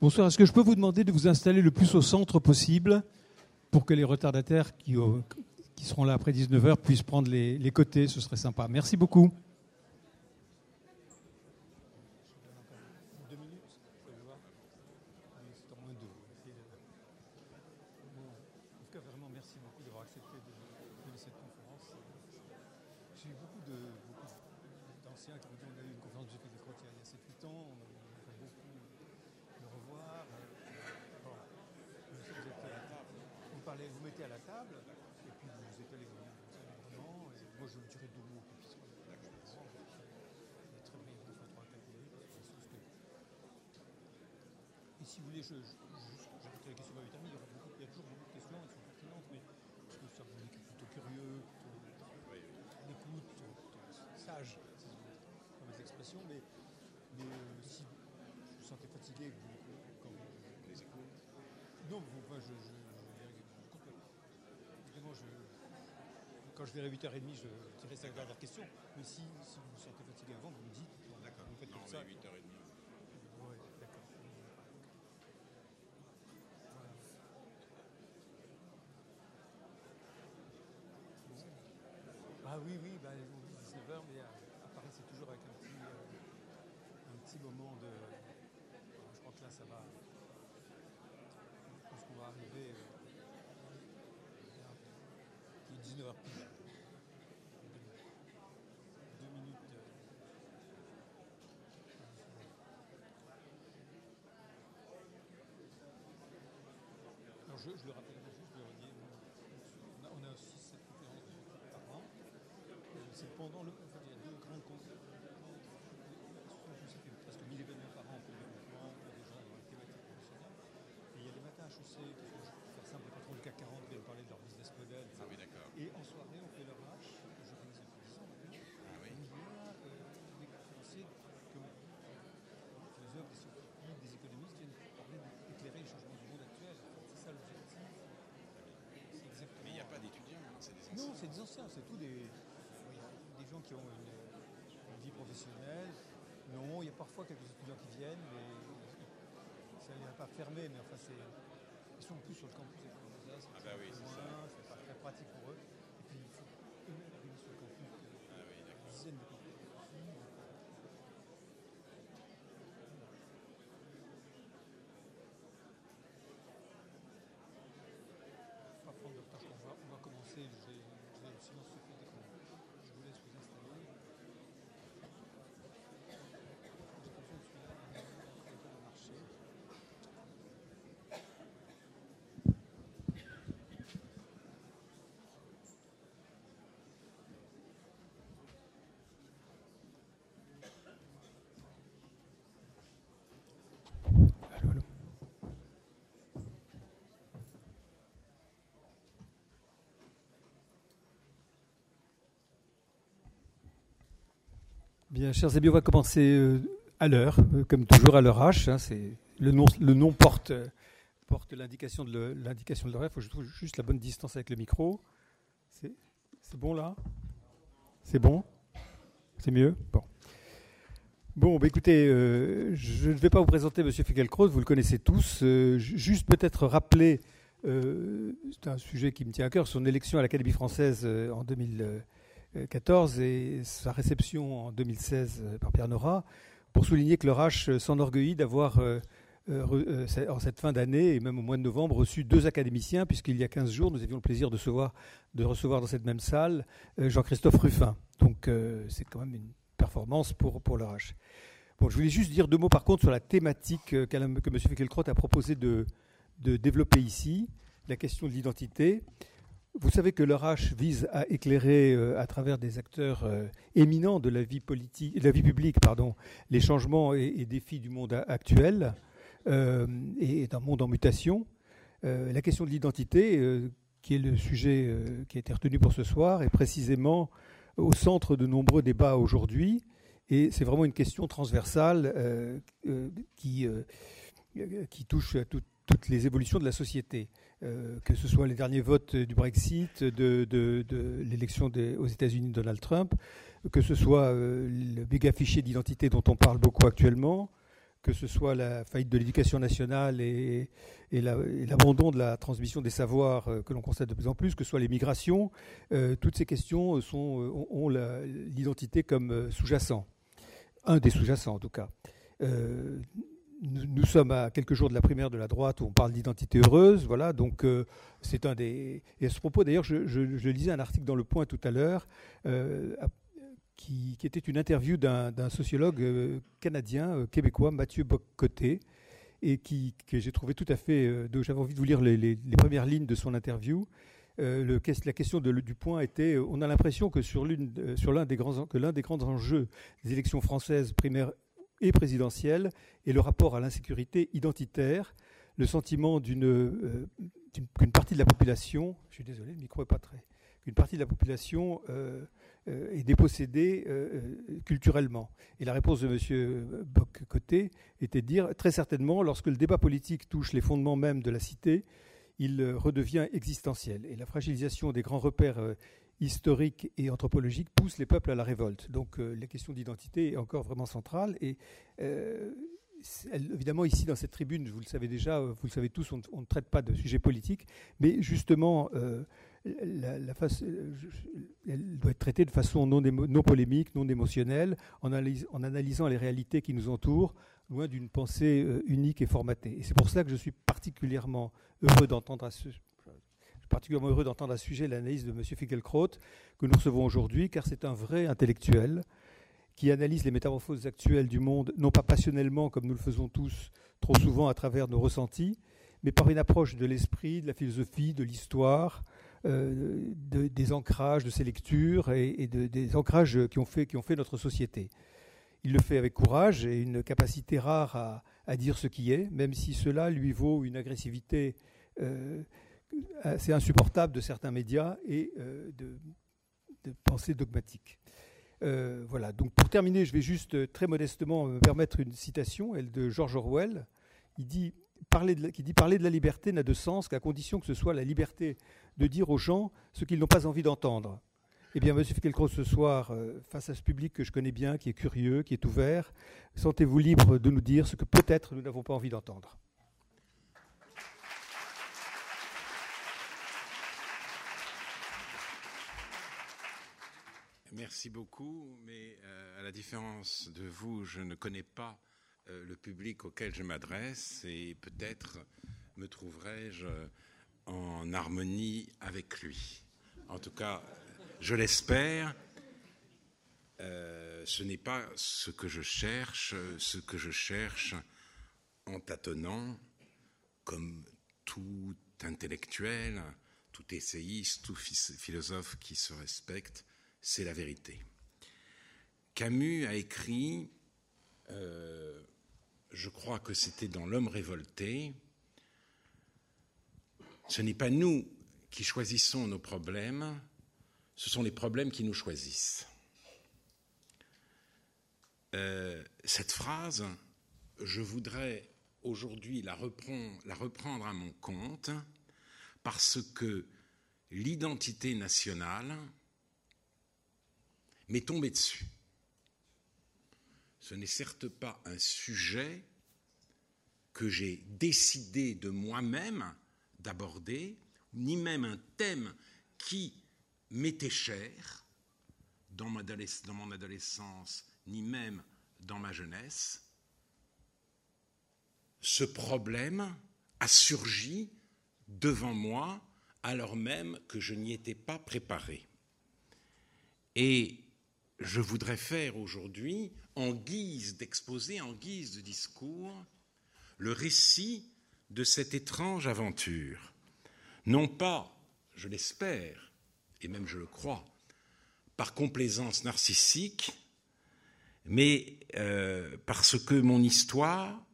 Bonsoir. Est-ce que je peux vous demander de vous installer le plus au centre possible pour que les retardataires qui, qui seront là après 19h puissent prendre les, les côtés? Ce serait sympa. Merci beaucoup. Quand je verrai 8h30, je dirai la dernière question. Mais si, si vous vous sentez fatigué avant, vous me dites. D'accord. Vous faites non, comme ça. 8h30. Ouais, d'accord. Ah oui, oui, bah, 19h, mais à, Paris, c'est toujours avec un petit, euh, un petit moment de. je crois que là, ça va. Je pense qu'on va arriver. Euh, il est 19h pile. Je, je, le rappelle juste, je le redis, on a, on a aussi cette conférence par an. C'est pendant le. Enfin, il y a deux grandes conférences. Presque 1000 événements par an pour les enfants, pour des gens dans les thématiques professionnelles. Et il y a les matins HEC qui font, pour faire simple, les patrons du CAC 40 qui viennent parler de leur business model. Ah oui, d'accord. Et en soirée, on fait leur H, que je connaissais depuis 10 ans maintenant. Ah oui. On vient euh, des conférenciers comme philosophes, des scientifiques, des économistes viennent parler d'éclairer le changement du monde actuel. C'est ça l'objectif. Mais il n'y a pas d'étudiants, hein, c'est des anciens. C'est c'est tous des, des gens qui ont une, une vie professionnelle. Non, il y a parfois quelques étudiants qui viennent, mais ça n'est pas fermé, mais enfin, c'est, ils sont plus sur le campus les Ah bah oui, c'est. C'est pas très pratique pour eux. Et puis, il faut eux-mêmes arriver sur le campus. Ah oui, dizaines de Bien, chers amis, on va commencer euh, à l'heure, euh, comme toujours à l'heure H. Hein, c'est le, nom, euh, porte, l'indication de l'heure. Il faut je trouve juste la bonne distance avec le micro. C'est bon là? C'est bon? C'est mieux? Bon. Bon, bah, écoutez, je ne vais pas vous présenter M. Fegelkraut, vous le connaissez tous. Juste peut-être rappeler, c'est un sujet qui me tient à cœur, son élection à l'Académie française en 2000. 14 et sa réception en 2016 euh, par Pierre Nora pour souligner que l'Orache s'enorgueillit d'avoir, euh, euh, en cette fin d'année et même au mois de novembre, reçu deux académiciens, puisqu'il y a 15 jours, nous avions le plaisir de recevoir, de recevoir dans cette même salle Jean-Christophe Ruffin. Donc c'est quand même une performance pour, pour l'Orache. Bon, je voulais juste dire deux mots par contre sur la thématique que, que M. Feckelkrott a proposé de, de développer ici, la question de l'identité. Vous savez que le RH vise à éclairer euh, à travers des acteurs euh, éminents de la vie, politique, de la vie publique pardon, les changements et, défis du monde actuel euh, et d'un monde en mutation. La question de l'identité, qui est le sujet qui a été retenu pour ce soir, est précisément au centre de nombreux débats aujourd'hui. Et c'est vraiment une question transversale qui, touche à tout- toutes les évolutions de la société. Euh, que ce soit les derniers votes du Brexit, de, l'élection aux États-Unis de Donald Trump, que ce soit euh, le méga fichier d'identité dont on parle beaucoup actuellement, que ce soit la faillite de l'éducation nationale et, l'abandon de la transmission des savoirs euh, que l'on constate de plus en plus, que ce soit les migrations, toutes ces questions ont l'identité comme sous-jacent, un des sous-jacents en tout cas. Nous, sommes à quelques jours de la primaire de la droite où on parle d'identité heureuse, voilà. Donc c'est un des. Et à ce propos, d'ailleurs, je, lisais un article dans Le Point tout à l'heure qui, était une interview d'un sociologue euh, canadien, euh, québécois, Mathieu Boccoté, et qui, que j'ai trouvé tout à fait. Euh, j'avais envie de vous lire les, premières lignes de son interview. la question de, du point était on a l'impression que sur l'un des, grands, des grands enjeux des élections françaises primaires et présidentielles est le rapport à l'insécurité identitaire, le sentiment d'une qu'une partie de la population, je suis désolé, le micro est pas très, qu'une partie de la population euh, est euh, euh, culturellement. Et la réponse de M. Bock-Côté était de dire très certainement, lorsque le débat politique touche les fondements même de la cité, il redevient existentiel. Et la fragilisation des grands repères historiques et anthropologiques pousse les peuples à la révolte. Donc la question d'identité est encore vraiment centrale. Et évidemment, ici, dans cette tribune, vous le savez déjà, vous le savez tous, on, ne traite pas de sujets politiques, mais justement, la, face, elle doit être traitée de façon non, polémique, non émotionnelle, en, en, analysant les réalités qui nous entourent, loin d'une pensée euh, unique et formatée. Et c'est pour cela que je suis particulièrement heureux d'entendre à ce, particulièrement heureux d'entendre à ce sujet l'analyse de M. Fickelkraut que nous recevons aujourd'hui, car c'est un vrai intellectuel qui analyse les métamorphoses actuelles du monde, non pas passionnellement comme nous le faisons tous trop souvent à travers nos ressentis, mais par une approche de l'esprit, de la philosophie, de l'histoire, euh, des ancrages de ces lectures et, des ancrages qui ont, fait, qui ont fait notre société. Il le fait avec courage et une capacité rare à, dire ce qui est, même si cela lui vaut une agressivité euh, assez insupportable de certains médias et euh, de, de, pensée dogmatique. voilà, donc pour terminer, je vais juste très modestement me permettre une citation, elle de George Orwell. Il dit parler qui dit parler de la liberté n'a de sens qu'à condition que ce soit la liberté de dire aux gens ce qu'ils n'ont pas envie d'entendre. Eh bien, Monsieur Fickelkraut, ce soir, euh, face à ce public que je connais bien, qui est curieux, qui est ouvert, sentez-vous libre de nous dire ce que peut-être nous n'avons pas envie d'entendre. Merci beaucoup, mais euh, à la différence de vous, je ne connais pas euh, le public auquel je m'adresse et peut-être me trouverai-je en harmonie avec lui. En tout cas, je l'espère. Euh, ce n'est pas ce que je cherche, ce que je cherche en tâtonnant, comme tout intellectuel, tout essayiste, tout philosophe qui se respecte, c'est la vérité. Camus a écrit, euh, je crois que c'était dans L'homme révolté, ce n'est pas nous qui choisissons nos problèmes, ce sont les problèmes qui nous choisissent. Euh, cette phrase, je voudrais aujourd'hui la, la reprendre à mon compte parce que l'identité nationale m'est tombée dessus. Ce n'est certes pas un sujet que j'ai décidé de moi-même d'aborder, ni même un thème qui m'était cher dans, mon adolescence, ni même dans ma jeunesse. Ce problème a surgi devant moi alors même que je n'y étais pas préparé. Et je voudrais faire aujourd'hui, en guise d'exposé, en guise de discours, le récit de cette étrange aventure, non pas, je l'espère, et même je le crois, par complaisance narcissique, mais euh, parce que mon histoire,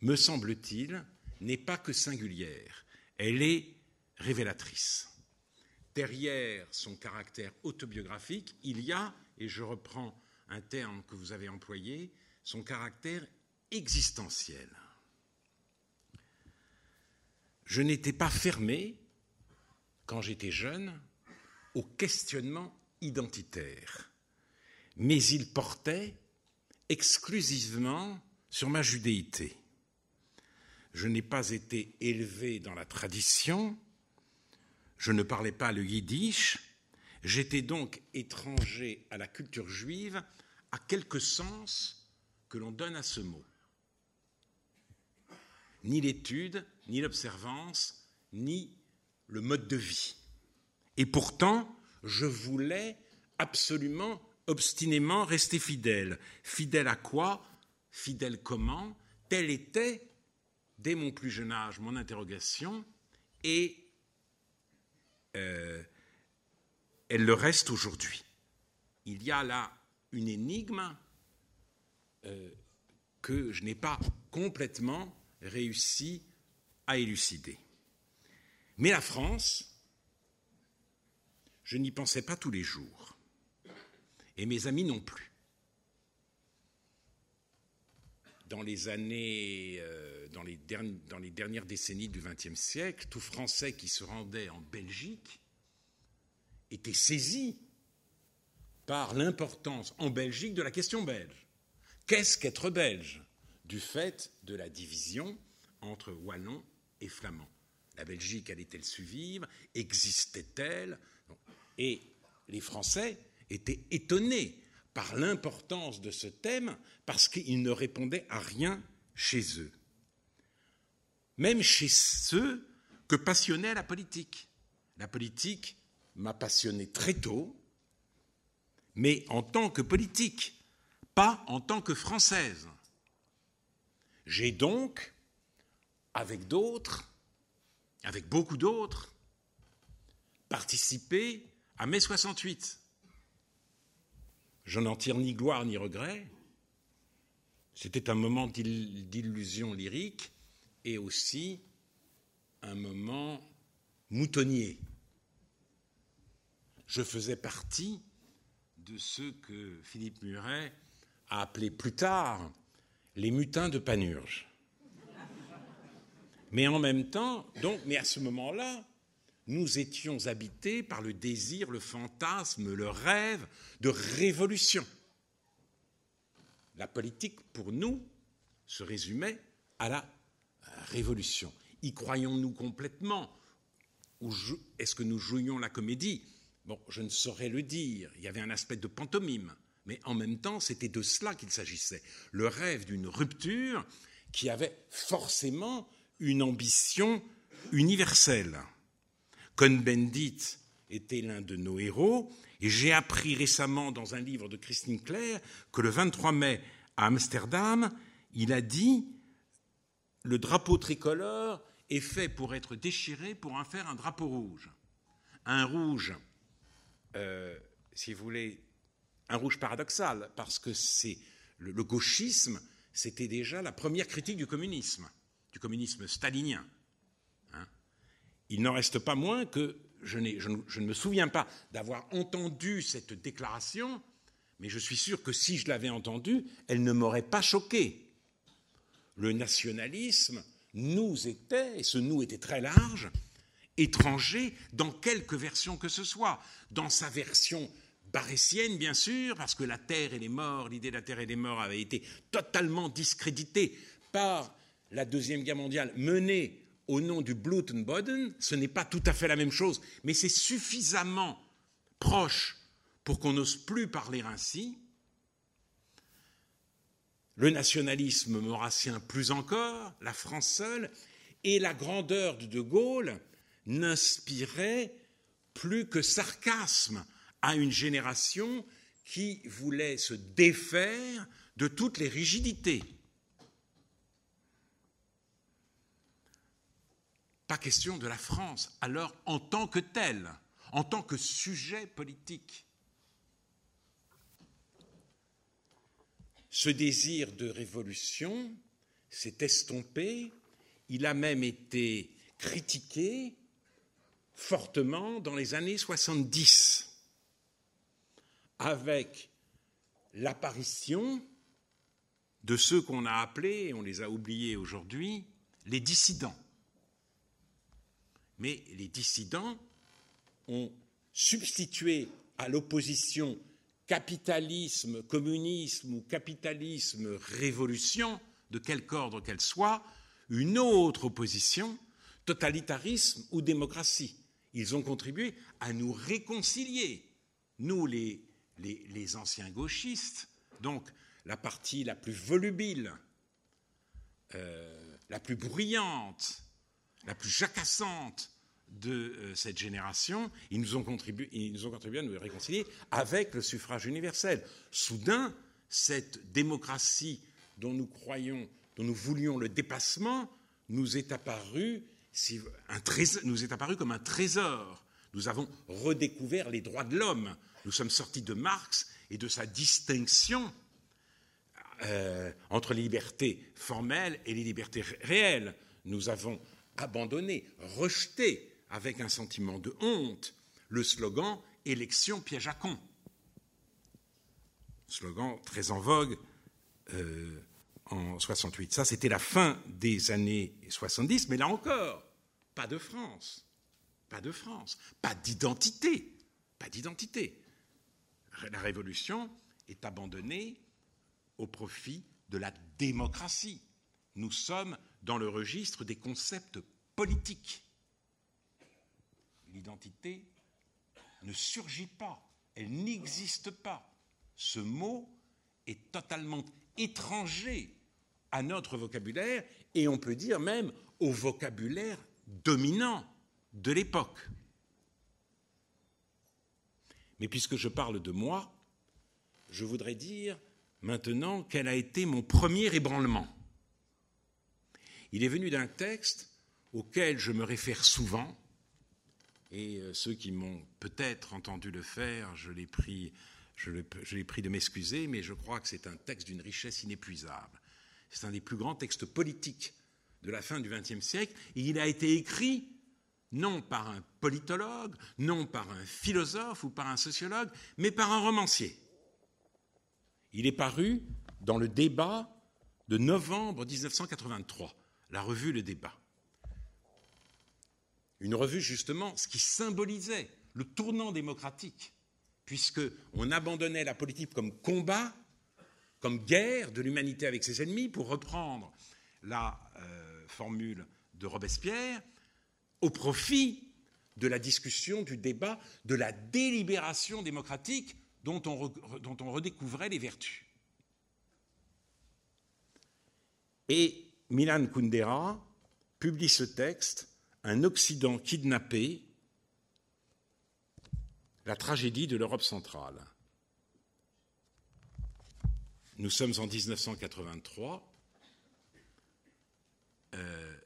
me semble-t-il, n'est pas que singulière, elle est révélatrice. Derrière son caractère autobiographique, il y a, et je reprends un terme que vous avez employé, son caractère existentiel. Je n'étais pas fermé, quand j'étais jeune, au questionnement identitaire, mais il portait exclusivement sur ma judéité. Je n'ai pas été élevé dans la tradition, je ne parlais pas le yiddish, j'étais donc étranger à la culture juive à quelque sens que l'on donne à ce mot. Ni l'étude, ni l'observance, ni le mode de vie. Et pourtant, je voulais absolument, obstinément rester fidèle. Fidèle à quoi? Fidèle comment? Telle était, dès mon plus jeune âge, mon interrogation, et euh, elle le reste aujourd'hui. Il y a là une énigme euh, que je n'ai pas complètement réussi à élucider. Mais la France, je n'y pensais pas tous les jours. Et mes amis non plus. Dans les années, euh, dans, les dans les dernières décennies du XXe siècle, tout Français qui se rendait en Belgique était saisi par l'importance en Belgique de la question belge. Qu'est-ce qu'être belge? Du fait de la division entre wallons et flamands. La Belgique allait-elle survivre? Existait-elle? Et les Français étaient étonnés par l'importance de ce thème parce qu'ils ne répondaient à rien chez eux. Même chez ceux que passionnait la politique. La politique m'a passionné très tôt, mais en tant que politique, pas en tant que française. J'ai donc, avec d'autres, avec beaucoup d'autres, participé à mai 68. Je n'en tire ni gloire ni regret. C'était un moment d'illusion lyrique et aussi un moment moutonnier. Je faisais partie de ceux que Philippe Muret a appelés plus tard les mutins de Panurge. Mais en même temps, donc, mais à ce moment-là, nous étions habités par le désir, le fantasme, le rêve de révolution. La politique, pour nous, se résumait à la révolution. Y croyons-nous complètement? Est-ce que nous jouions la comédie? Bon, je ne saurais le dire. Il y avait un aspect de pantomime. Mais en même temps, c'était de cela qu'il s'agissait. Le rêve d'une rupture qui avait forcément une ambition universelle. Cohn-Bendit était l'un de nos héros, et j'ai appris récemment dans un livre de Christine Claire que le 23 mai à Amsterdam, il a dit le drapeau tricolore est fait pour être déchiré pour en faire un drapeau rouge. Un rouge, euh, si vous voulez, un rouge paradoxal, parce que c'est le, gauchisme, c'était déjà la première critique du communisme du communisme stalinien. Hein. il n'en reste pas moins que je, je, je ne me souviens pas d'avoir entendu cette déclaration, mais je suis sûr que si je l'avais entendue, elle ne m'aurait pas choqué. Le nationalisme nous était, et ce nous était très large, étranger dans quelque version que ce soit. Dans sa version barétienne, bien sûr, parce que la terre et les morts, l'idée de la terre et des morts avait été totalement discréditée par la Deuxième Guerre mondiale menée au nom du Blutenboden, ce n'est pas tout à fait la même chose, mais c'est suffisamment proche pour qu'on n'ose plus parler ainsi. Le nationalisme maurassien plus encore, la France seule, et la grandeur de De Gaulle n'inspirait plus que sarcasme à une génération qui voulait se défaire de toutes les rigidités. Pas question de la France, alors en tant que telle, en tant que sujet politique. Ce désir de révolution s'est estompé, il a même été critiqué fortement dans les années 70, avec l'apparition de ceux qu'on a appelés, et on les a oubliés aujourd'hui, les dissidents mais les dissidents ont substitué à l'opposition capitalisme, communisme ou capitalisme, révolution, de quelque ordre qu'elle soit, une autre opposition, totalitarisme ou démocratie. Ils ont contribué à nous réconcilier, nous les, les, anciens gauchistes, donc la partie la plus volubile, euh, la plus bruyante, la plus jacassante de euh, cette génération, ils nous, ont contribué, ils nous ont contribué à nous réconcilier avec le suffrage universel. Soudain, cette démocratie dont nous croyons, dont nous voulions le dépassement, nous est apparue, nous est apparu comme un trésor. Nous avons redécouvert les droits de l'homme. Nous sommes sortis de Marx et de sa distinction euh, entre les libertés formelles et les libertés réelles. Nous avons abandonné, rejeté avec un sentiment de honte le slogan élection piège à con. Slogan très en vogue euh, en 68. Ça, c'était la fin des années 70, mais là encore, pas de France, pas de France, pas d'identité, pas d'identité. La révolution est abandonnée au profit de la démocratie. Nous sommes dans le registre des concepts politiques. L'identité ne surgit pas, elle n'existe pas. Ce mot est totalement étranger à notre vocabulaire et on peut dire même au vocabulaire dominant de l'époque. Mais puisque je parle de moi, je voudrais dire maintenant quel a été mon premier ébranlement. Il est venu d'un texte auquel je me réfère souvent, et euh, ceux qui m'ont peut-être entendu le faire, je l'ai pris, de m'excuser, mais je crois que c'est un texte d'une richesse inépuisable. C'est un des plus grands textes politiques de la fin du XXe siècle, et il a été écrit non par un politologue, non par un philosophe ou par un sociologue, mais par un romancier. Il est paru dans le débat de novembre 1983, la revue Le Débat. Une revue justement, ce qui symbolisait le tournant démocratique, puisque on abandonnait la politique comme combat, comme guerre de l'humanité avec ses ennemis, pour reprendre la euh, formule de Robespierre, au profit de la discussion, du débat, de la délibération démocratique dont on, dont on redécouvrait les vertus. Et Milan Kundera publie ce texte, Un Occident kidnappé, la tragédie de l'Europe centrale. Nous sommes en 1983. Euh,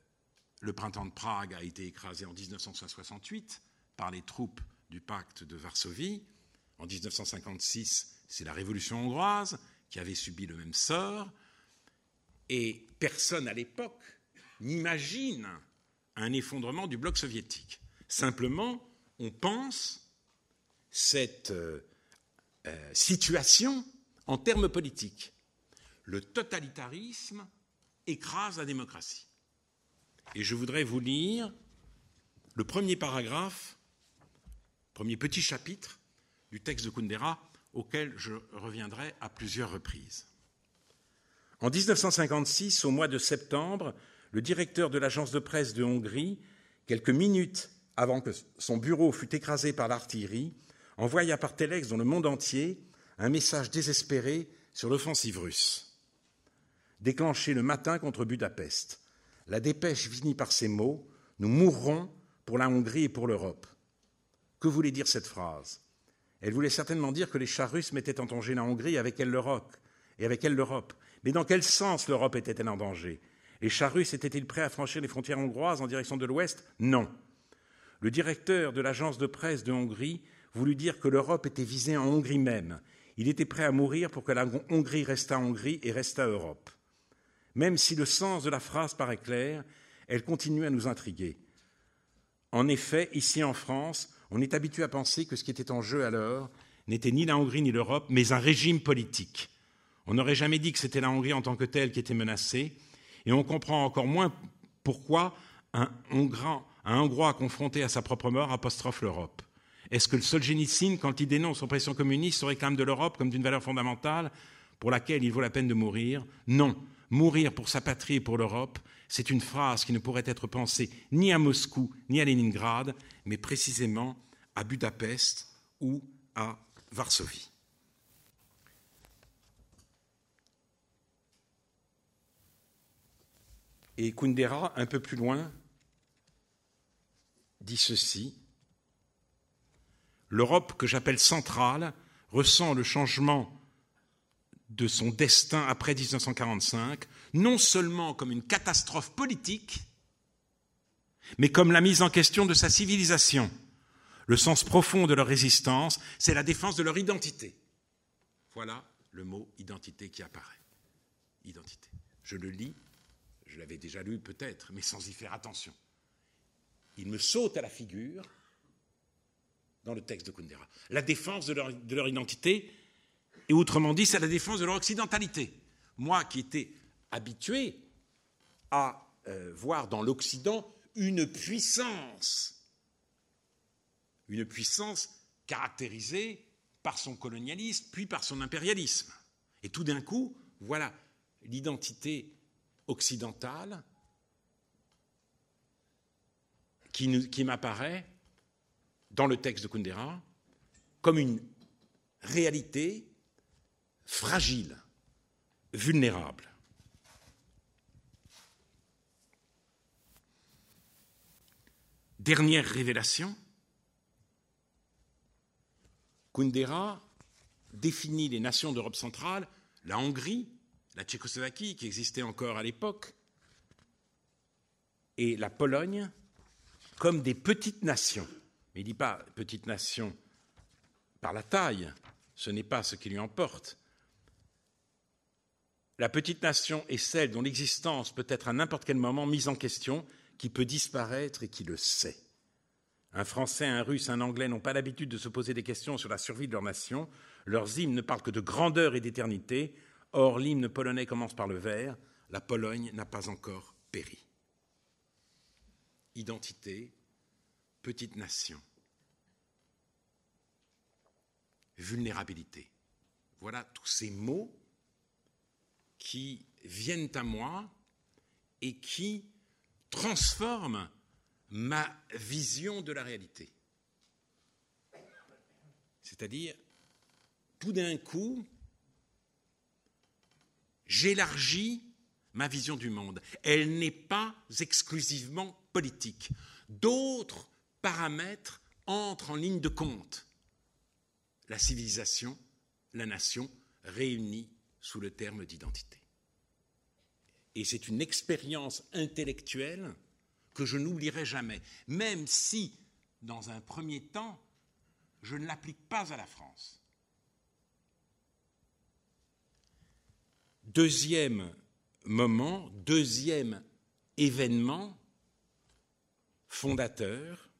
le printemps de Prague a été écrasé en 1968 par les troupes du pacte de Varsovie. En 1956, c'est la révolution hongroise qui avait subi le même sort. Et personne à l'époque n'imagine un effondrement du bloc soviétique. Simplement, on pense cette euh, euh, situation en termes politiques. Le totalitarisme écrase la démocratie. Et je voudrais vous lire le premier paragraphe, premier petit chapitre du texte de Kundera, auquel je reviendrai à plusieurs reprises. En 1956, au mois de septembre, le directeur de l'agence de presse de Hongrie, quelques minutes avant que son bureau fût écrasé par l'artillerie, envoya par téléx dans le monde entier un message désespéré sur l'offensive russe. Déclenché le matin contre Budapest, la dépêche finit par ces mots Nous mourrons pour la Hongrie et pour l'Europe. Que voulait dire cette phrase? Elle voulait certainement dire que les chars russes mettaient en danger la Hongrie avec elle l'Europe, et avec elle l'Europe. Mais dans quel sens l'Europe était-elle en danger? Les chars russes étaient-ils prêts à franchir les frontières hongroises en direction de l'Ouest? Non. Le directeur de l'agence de presse de Hongrie voulut dire que l'Europe était visée en Hongrie même il était prêt à mourir pour que la Hongrie restât Hongrie et restât Europe. Même si le sens de la phrase paraît clair, elle continue à nous intriguer. En effet, ici en France, on est habitué à penser que ce qui était en jeu alors n'était ni la Hongrie ni l'Europe, mais un régime politique. On n'aurait jamais dit que c'était la Hongrie en tant que telle qui était menacée, et on comprend encore moins pourquoi un, un Hongrois confronté à sa propre mort apostrophe l'Europe. Est-ce que le Solzhenitsyn, quand il dénonce l'oppression communiste, se réclame de l'Europe comme d'une valeur fondamentale pour laquelle il vaut la peine de mourir? Non. Mourir pour sa patrie et pour l'Europe, c'est une phrase qui ne pourrait être pensée ni à Moscou ni à Leningrad, mais précisément à Budapest ou à Varsovie. Et Kundera, un peu plus loin, dit ceci. L'Europe que j'appelle centrale ressent le changement de son destin après 1945, non seulement comme une catastrophe politique, mais comme la mise en question de sa civilisation. Le sens profond de leur résistance, c'est la défense de leur identité. Voilà le mot identité qui apparaît. Identité. Je le lis, je l'avais déjà lu peut-être, mais sans y faire attention. Il me saute à la figure dans le texte de Kundera. La défense de leur, de leur identité, et autrement dit, c'est la défense de leur occidentalité. Moi qui étais habitué à euh, voir dans l'Occident une puissance, une puissance caractérisée par son colonialisme, puis par son impérialisme. Et tout d'un coup, voilà l'identité occidentale qui, qui m'apparaît dans le texte de Kundera comme une réalité fragile, vulnérable. Dernière révélation, Kundera définit les nations d'Europe centrale, la Hongrie, la Tchécoslovaquie, qui existait encore à l'époque, et la Pologne, comme des petites nations. Mais il ne dit pas petite nation par la taille, ce n'est pas ce qui lui emporte. La petite nation est celle dont l'existence peut être à n'importe quel moment mise en question, qui peut disparaître et qui le sait. Un Français, un Russe, un Anglais n'ont pas l'habitude de se poser des questions sur la survie de leur nation. Leurs hymnes ne parlent que de grandeur et d'éternité. Or, l'hymne polonais commence par le vers. La Pologne n'a pas encore péri. Identité, petite nation. Vulnérabilité. Voilà tous ces mots qui viennent à moi et qui transforment ma vision de la réalité. C'est-à-dire, tout d'un coup, j'élargis ma vision du monde. Elle n'est pas exclusivement politique. D'autres paramètres entrent en ligne de compte. La civilisation, la nation, réunie sous le terme d'identité. Et c'est une expérience intellectuelle que je n'oublierai jamais, même si, dans un premier temps, je ne l'applique pas à la France. Deuxième moment, deuxième événement fondateur,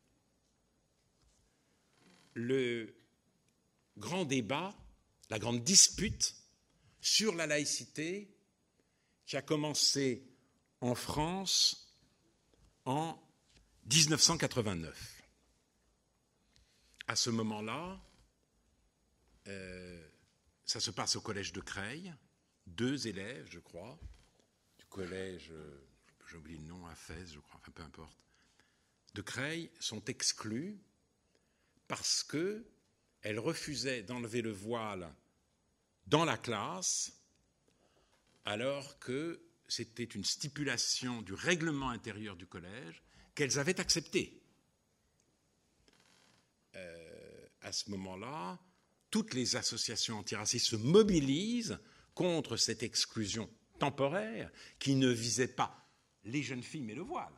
le grand débat, la grande dispute sur la laïcité qui a commencé en France en 1989. À ce moment-là, euh, ça se passe au collège de Creil, deux élèves, je crois, du collège, euh, j'ai oublié le nom, à Fès, je crois, enfin peu importe, de Creil sont exclus parce qu'elles refusaient d'enlever le voile dans la classe alors que c'était une stipulation du règlement intérieur du collège qu'elles avaient acceptée. Euh, à ce moment-là, toutes les associations antiracistes se mobilisent contre cette exclusion temporaire qui ne visait pas les jeunes filles mais le voile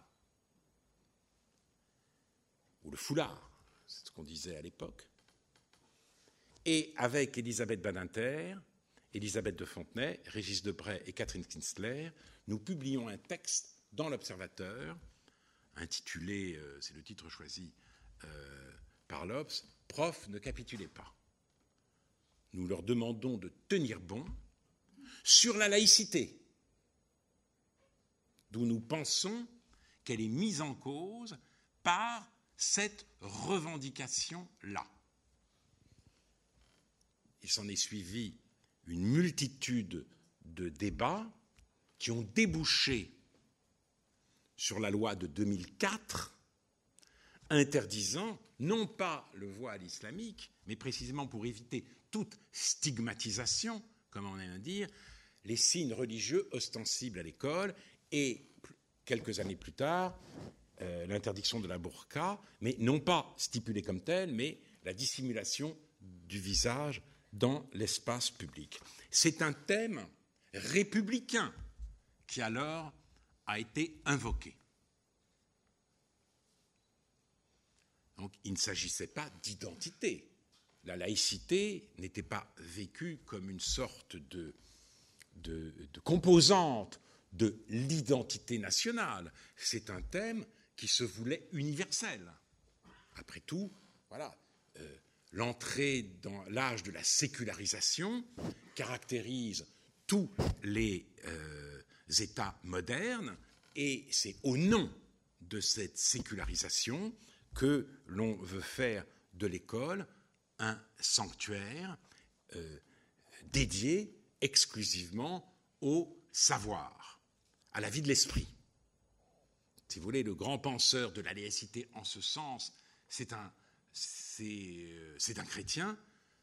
ou le foulard, c'est ce qu'on disait à l'époque. Et avec Elisabeth Badinter, Elisabeth de Fontenay, Régis Debray et Catherine Kinsler, nous publions un texte dans l'Observateur, intitulé, euh, c'est le titre choisi euh, par l'Obs, Prof, ne capitulez pas. Nous leur demandons de tenir bon sur la laïcité, d'où nous pensons qu'elle est mise en cause par cette revendication-là. Il s'en est suivi une multitude de débats qui ont débouché sur la loi de 2004 interdisant non pas le voile islamique, mais précisément pour éviter toute stigmatisation, comme on aime dire, les signes religieux ostensibles à l'école et quelques années plus tard, euh, l'interdiction de la burqa, mais non pas stipulée comme telle, mais la dissimulation du visage dans l'espace public. C'est un thème républicain qui alors a été invoqué. Donc il ne s'agissait pas d'identité. La laïcité n'était pas vécue comme une sorte de, de, composante de l'identité nationale. C'est un thème qui se voulait universel. Après tout, voilà, euh, l'entrée dans l'âge de la sécularisation caractérise tous les euh, États modernes, et c'est au nom de cette sécularisation que l'on veut faire de l'école un sanctuaire euh, dédié exclusivement au savoir, à la vie de l'esprit. Si vous voulez, le grand penseur de la laïcité en ce sens, c'est un, c'est un chrétien,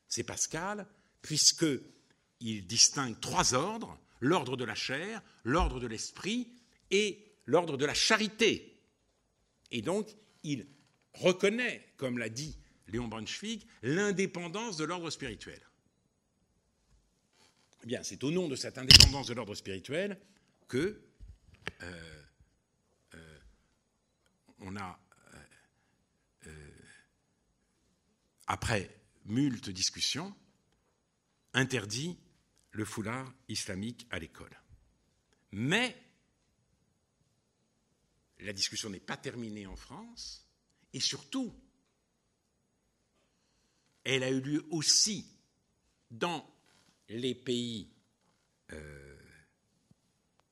c'est Pascal, puisqu'il distingue trois ordres, l'ordre de la chair, l'ordre de l'esprit et l'ordre de la charité. Et donc, il reconnaît, comme l'a dit Léon Braunschweig, l'indépendance de l'ordre spirituel. Eh bien, c'est au nom de cette indépendance de l'ordre spirituel que euh, euh, on a après multe discussions, interdit le foulard islamique à l'école. Mais la discussion n'est pas terminée en France, et surtout, elle a eu lieu aussi dans les pays euh,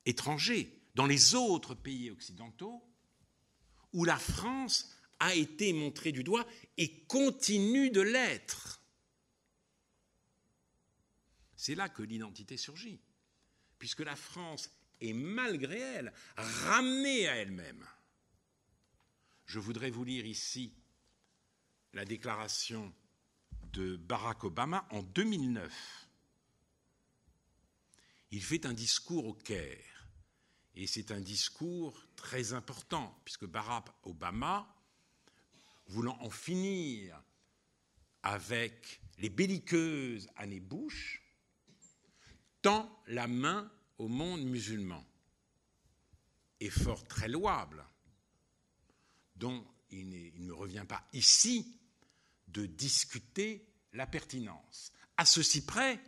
étrangers, dans les autres pays occidentaux, où la France a été montré du doigt et continue de l'être. C'est là que l'identité surgit, puisque la France est malgré elle ramenée à elle-même. Je voudrais vous lire ici la déclaration de Barack Obama en 2009. Il fait un discours au Caire, et c'est un discours très important, puisque Barack Obama voulant en finir avec les belliqueuses années Bush, tend la main au monde musulman. Effort très louable, dont il, ne me revient pas ici de discuter la pertinence. À ceci près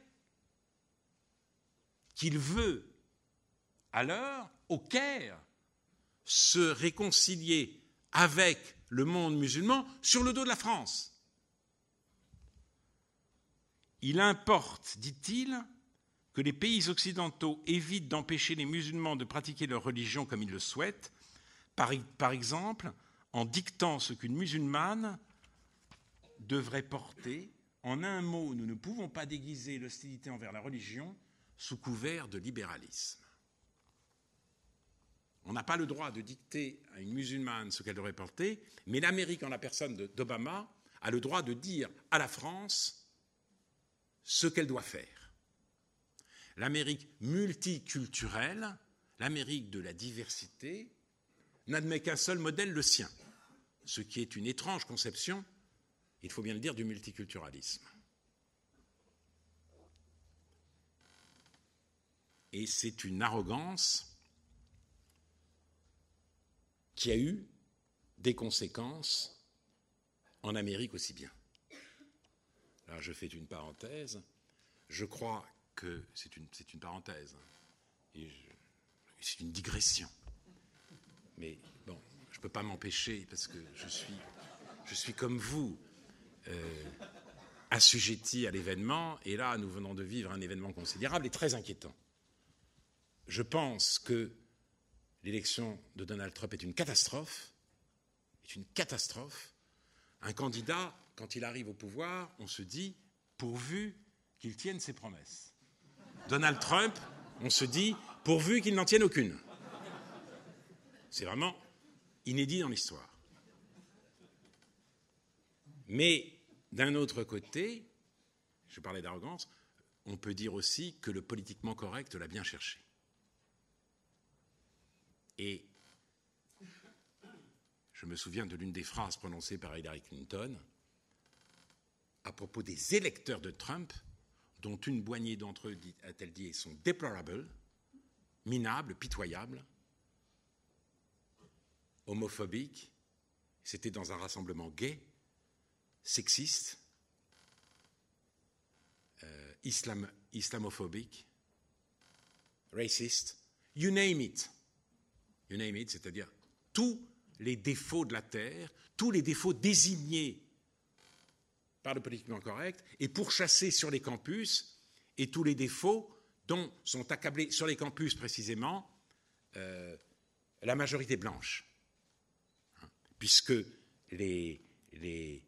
qu'il veut, alors, au Caire, se réconcilier avec le monde musulman sur le dos de la France. Il importe, dit-il, que les pays occidentaux évitent d'empêcher les musulmans de pratiquer leur religion comme ils le souhaitent, par, exemple en dictant ce qu'une musulmane devrait porter. En un mot, nous ne pouvons pas déguiser l'hostilité envers la religion sous couvert de libéralisme. On n'a pas le droit de dicter à une musulmane ce qu'elle devrait porter, mais l'Amérique, en la personne d'Obama, a le droit de dire à la France ce qu'elle doit faire. L'Amérique multiculturelle, l'Amérique de la diversité, n'admet qu'un seul modèle, le sien, ce qui est une étrange conception, il faut bien le dire, du multiculturalisme. Et c'est une arrogance qui a eu des conséquences en Amérique aussi bien. Là, je fais une parenthèse. Je crois que c'est une, une, parenthèse. Hein. C'est une digression. Mais bon, je ne peux pas m'empêcher parce que je suis, je suis comme vous, euh, assujetti à l'événement. Et là, nous venons de vivre un événement considérable et très inquiétant. Je pense que l'élection de Donald Trump est une catastrophe, est une catastrophe. Un candidat, quand il arrive au pouvoir, on se dit, pourvu qu'il tienne ses promesses. Donald Trump, on se dit, pourvu qu'il n'en tienne aucune. C'est vraiment inédit dans l'histoire. Mais d'un autre côté, je parlais d'arrogance, on peut dire aussi que le politiquement correct l'a bien cherché. Et je me souviens de l'une des phrases prononcées par Hillary Clinton à propos des électeurs de Trump, dont une poignée d'entre eux, a-t-elle dit, sont déplorables, minables, pitoyables, homophobiques. C'était dans un rassemblement gay, sexiste, euh, islam, islamophobique, raciste, you name it. You name it, c'est-à-dire tous les défauts de la Terre, tous les défauts désignés par le politiquement correct et pourchassés sur les campus, et tous les défauts dont sont accablés sur les campus précisément euh, la majorité blanche. Hein, puisque les, les,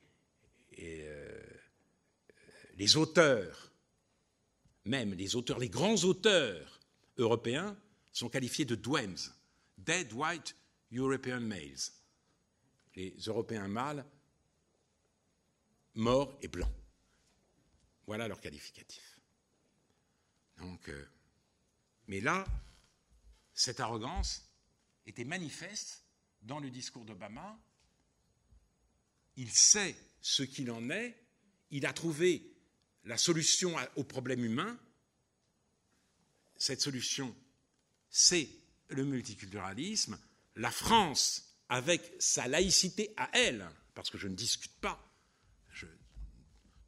euh, les auteurs, même les auteurs, les grands auteurs européens, sont qualifiés de DWEMS, Dead White European Males, les Européens mâles morts et blancs. Voilà leur qualificatif. Donc, euh, mais là, cette arrogance était manifeste dans le discours d'Obama. Il sait ce qu'il en est, il a trouvé la solution au problème humain. Cette solution, c'est le multiculturalisme. La France, avec sa laïcité à elle, parce que je ne discute pas,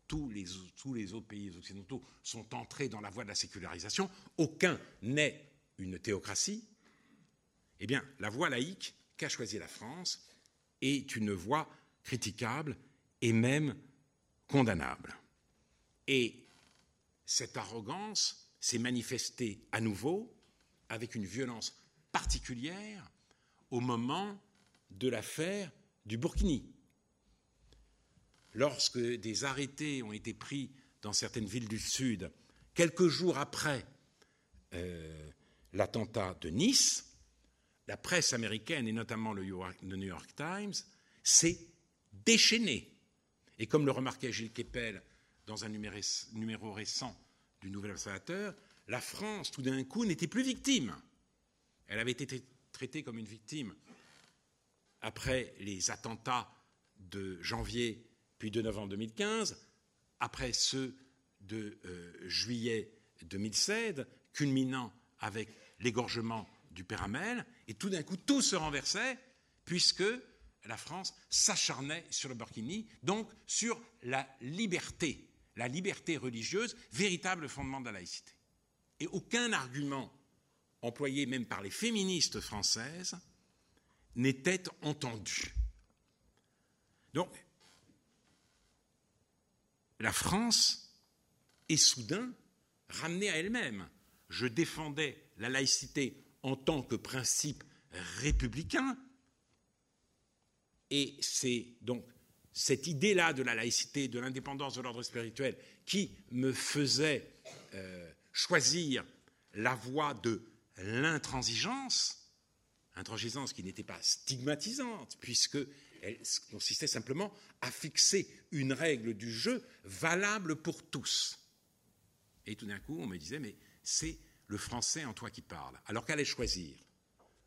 tous, les, tous les autres pays occidentaux sont entrés dans la voie de la sécularisation, aucun n'est une théocratie. Eh bien, la voie laïque qu'a choisie la France est une voie critiquable et même condamnable. Et cette arrogance s'est manifestée à nouveau avec une violence particulière au moment de l'affaire du Burkini. Lorsque des arrêtés ont été pris dans certaines villes du Sud, quelques jours après euh, l'attentat de Nice, la presse américaine et notamment le New York Times s'est déchaînée. Et comme le remarquait Gilles Kepel dans un numéro récent du Nouvel Observateur, la France, tout d'un coup, n'était plus victime. Elle avait été traitée comme une victime après les attentats de janvier puis de novembre 2015, après ceux de euh, juillet 2016, culminant avec l'égorgement du Péramel, et tout d'un coup tout se renversait, puisque la France s'acharnait sur le Burkini, donc sur la liberté, la liberté religieuse, véritable fondement de la laïcité. Et aucun argument employé même par les féministes françaises n'était entendu. Donc, la France est soudain ramenée à elle-même. Je défendais la laïcité en tant que principe républicain, et c'est donc cette idée-là de la laïcité, de l'indépendance de l'ordre spirituel, qui me faisait euh, choisir la voie de l'intransigeance, intransigeance qui n'était pas stigmatisante, puisque elle consistait simplement à fixer une règle du jeu valable pour tous. Et tout d'un coup, on me disait, mais c'est le français en toi qui parle. Alors qu'allais-je choisir?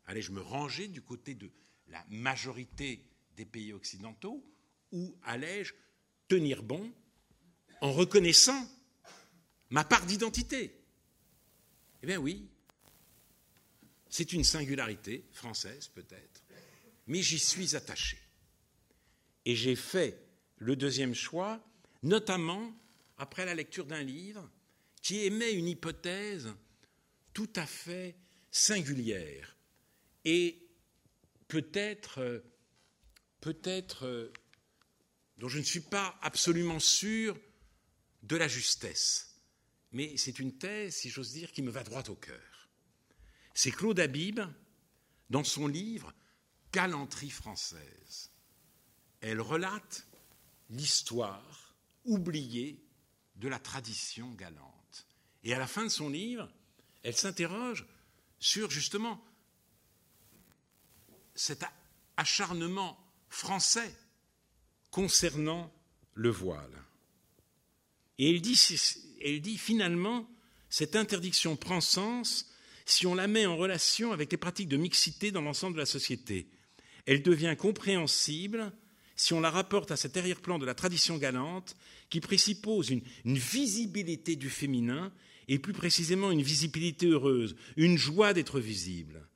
Allais-je me ranger du côté de la majorité des pays occidentaux ou allais-je tenir bon en reconnaissant ma part d'identité? Eh bien oui, c'est une singularité française peut-être, mais j'y suis attaché. Et j'ai fait le deuxième choix, notamment après la lecture d'un livre qui émet une hypothèse tout à fait singulière et peut-être peut-être dont je ne suis pas absolument sûr de la justesse. Mais c'est une thèse, si j'ose dire, qui me va droit au cœur. C'est Claude Habib, dans son livre Galanterie française, elle relate l'histoire oubliée de la tradition galante. Et à la fin de son livre, elle s'interroge sur justement cet acharnement français concernant le voile. Et elle dit, elle dit finalement, cette interdiction prend sens si on la met en relation avec les pratiques de mixité dans l'ensemble de la société. Elle devient compréhensible si on la rapporte à cet arrière-plan de la tradition galante qui présuppose une, visibilité du féminin et plus précisément une visibilité heureuse, une joie d'être visible.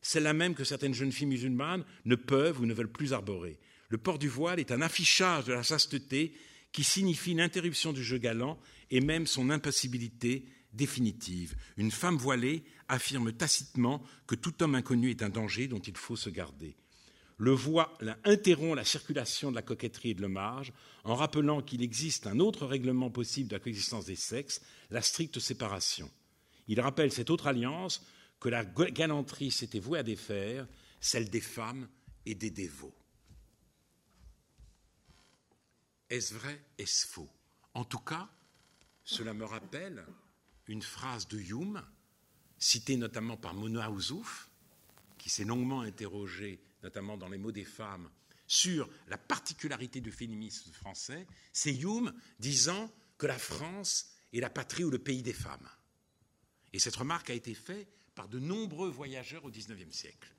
Celle-là même que certaines jeunes filles musulmanes ne peuvent ou ne veulent plus arborer. Le port du voile est un affichage de la chasteté qui signifie l'interruption du jeu galant et même son impossibilité définitive. Une femme voilée affirme tacitement que tout homme inconnu est un danger dont il faut se garder. Le voile interrompt la circulation de la coquetterie et de l'hommage en rappelant qu'il existe un autre règlement possible de la coexistence des sexes, la stricte séparation. Il rappelle cette autre alliance que la galanterie s'était vouée à défaire, celle des femmes et des dévots. Est-ce vrai Est-ce faux? En tout cas, cela me rappelle une phrase de Hume, citée notamment par Mona Ouzouf, qui s'est longuement interrogé, notamment dans les mots des femmes, sur la particularité du féminisme français. C'est Hume disant que la France est la patrie ou le pays des femmes. Et cette remarque a été faite par de nombreux voyageurs au XIXe siècle.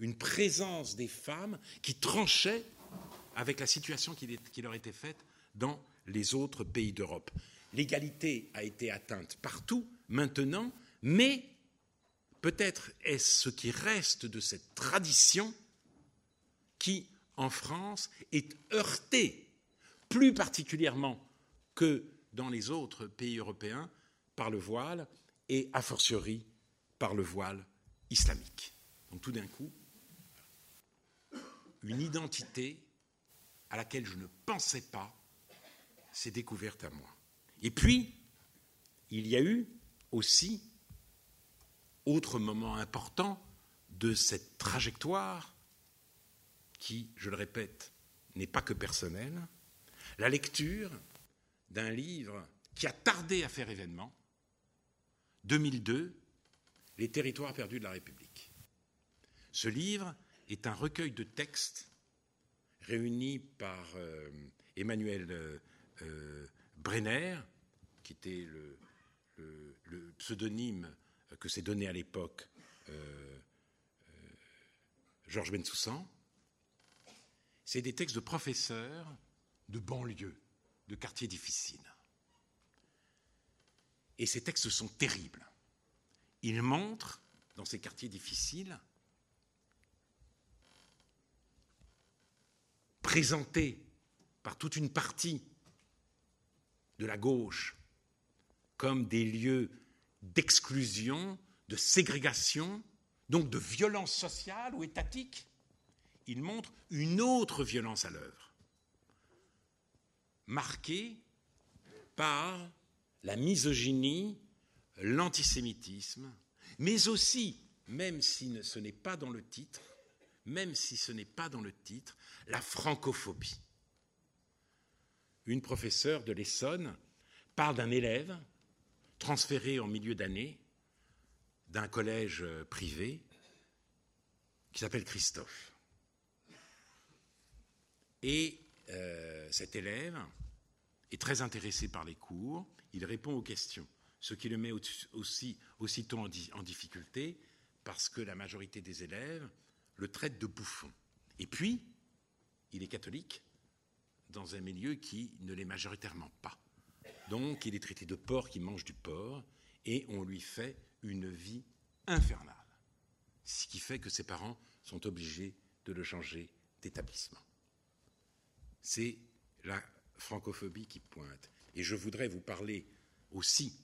Une présence des femmes qui tranchait avec la situation qui, leur était faite dans les autres pays d'Europe. L'égalité a été atteinte partout maintenant, mais peut-être est-ce ce qui reste de cette tradition qui, en France, est heurtée, plus particulièrement que dans les autres pays européens, par le voile et, a fortiori, par le voile islamique. Donc tout d'un coup, une identité à laquelle je ne pensais pas s'est découverte à moi. Et puis, il y a eu aussi, autre moment important de cette trajectoire, qui, je le répète, n'est pas que personnelle, la lecture d'un livre qui a tardé à faire événement, 2002, Les territoires perdus de la République. Ce livre est un recueil de textes réunis par euh, Emmanuel euh, euh, Brenner, qui était le, pseudonyme que s'est donné à l'époque Georges Bensoussan. C'est des textes de professeurs de banlieue, de quartiers difficiles. Et ces textes sont terribles. Ils montrent, dans ces quartiers difficiles, présentés par toute une partie de la gauche comme des lieux d'exclusion, de ségrégation, donc de violence sociale ou étatique, il montre une autre violence à l'œuvre, marquée par la misogynie, l'antisémitisme, mais aussi, même si ce n'est pas dans le titre, même si ce n'est pas dans le titre, la francophobie. Une professeure de l'Essonne parle d'un élève transféré en milieu d'année d'un collège privé qui s'appelle Christophe. Et euh, cet élève est très intéressé par les cours, il répond aux questions, ce qui le met aussi aussitôt en difficulté parce que la majorité des élèves le traite de bouffon. Et puis, il est catholique dans un milieu qui ne l'est majoritairement pas. Donc, il est traité de porc qui mange du porc, et on lui fait une vie infernale. Ce qui fait que ses parents sont obligés de le changer d'établissement. C'est la francophobie qui pointe. Et je voudrais vous parler aussi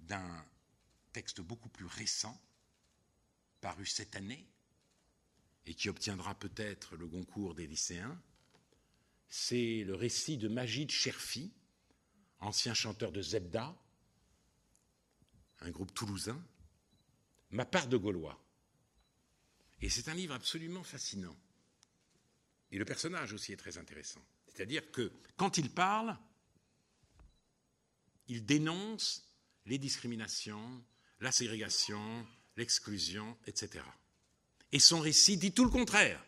d'un texte beaucoup plus récent, paru cette année, et qui obtiendra peut-être le concours des lycéens, c'est le récit de Magid Cherfi, ancien chanteur de Zebda, un groupe toulousain, Ma part de Gaulois. Et c'est un livre absolument fascinant. Et le personnage aussi est très intéressant. C'est-à-dire que quand il parle, il dénonce les discriminations, la ségrégation, l'exclusion, etc. Et son récit dit tout le contraire.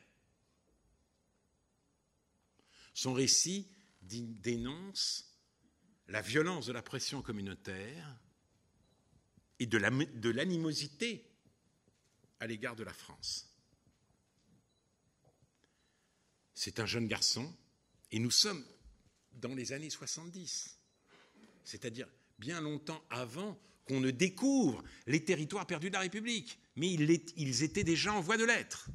Son récit dénonce la violence de la pression communautaire et de l'animosité à l'égard de la France. C'est un jeune garçon, et nous sommes dans les années 70, c'est-à-dire bien longtemps avant qu'on ne découvre les territoires perdus de la République, mais ils étaient déjà en voie de l'être.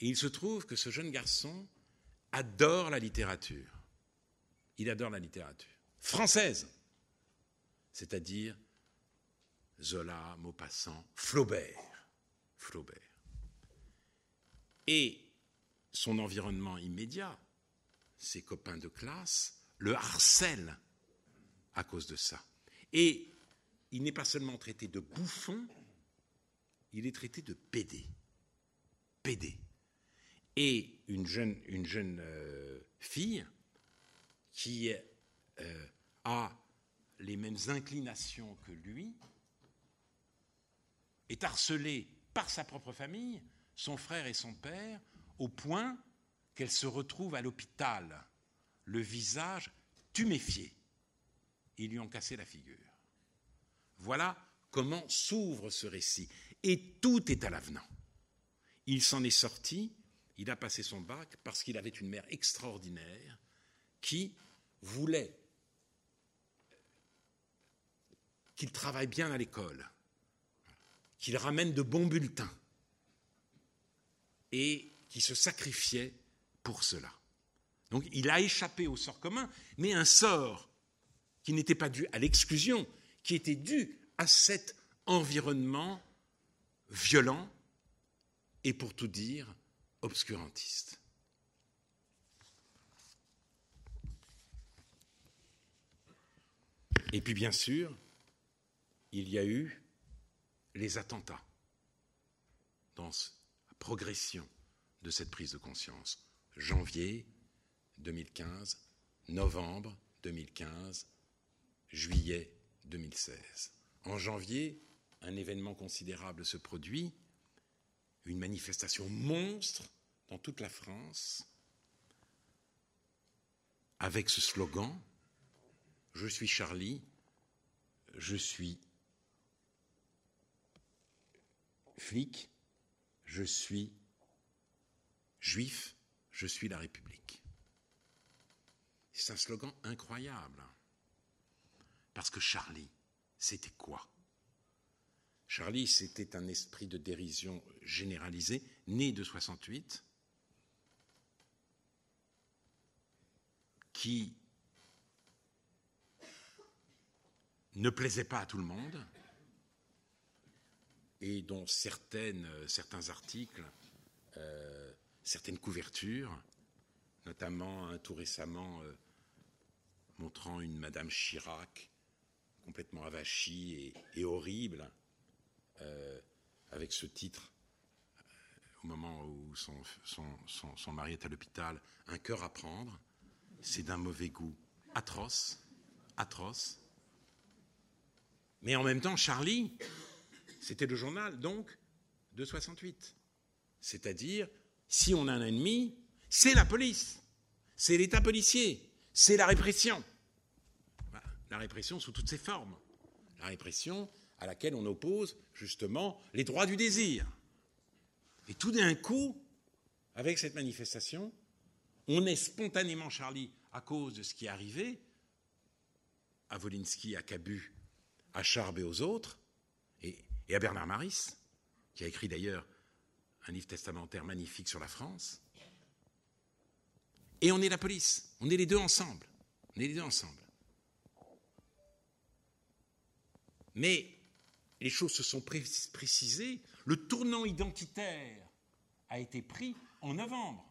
Et il se trouve que ce jeune garçon adore la littérature. Il adore la littérature française, c'est-à-dire Zola, Maupassant, Flaubert. Flaubert. Et son environnement immédiat, ses copains de classe, le harcèlent à cause de ça. Et il n'est pas seulement traité de bouffon, il est traité de pédé. Pédé. Et une jeune, une jeune euh, fille qui euh, a les mêmes inclinations que lui est harcelée par sa propre famille, son frère et son père, au point qu'elle se retrouve à l'hôpital, le visage tuméfié. Ils lui ont cassé la figure. Voilà comment s'ouvre ce récit. Et tout est à l'avenant. Il s'en est sorti, il a passé son bac parce qu'il avait une mère extraordinaire qui voulait qu'il travaille bien à l'école, qu'il ramène de bons bulletins et qui se sacrifiait pour cela. Donc il a échappé au sort commun, mais un sort qui n'était pas dû à l'exclusion, qui était dû à cet environnement violent et pour tout dire obscurantiste. Et puis bien sûr, il y a eu les attentats dans la progression de cette prise de conscience. Janvier 2015, novembre 2015, juillet 2016. En janvier, un événement considérable se produit, une manifestation monstre dans toute la France, avec ce slogan Je suis Charlie, je suis flic, je suis juif, je suis la République. C'est un slogan incroyable. Parce que Charlie, c'était quoi? Charlie, c'était un esprit de dérision généralisé, né de 68, qui ne plaisait pas à tout le monde et dont certaines, certains articles, euh, certaines couvertures, notamment tout récemment euh, montrant une Madame Chirac complètement avachie et, horrible, euh, avec ce titre, au moment où son mari est à l'hôpital, Un cœur à prendre, c'est d'un mauvais goût atroce, atroce. Mais en même temps, Charlie, c'était le journal, donc, de 68. C'est-à-dire, si on a un ennemi, c'est la police, c'est l'État policier, c'est la répression. La répression sous toutes ses formes. La répression à laquelle on oppose justement les droits du désir. Et tout d'un coup, avec cette manifestation, on est spontanément Charlie à cause de ce qui est arrivé à Volinsky, à Cabu, à Charb et aux autres, et, à Bernard Maris, qui a écrit d'ailleurs un livre testamentaire magnifique sur la France. Et on est la police, on est les deux ensemble, on est les deux ensemble. Mais les choses se sont précisées, le tournant identitaire a été pris en novembre.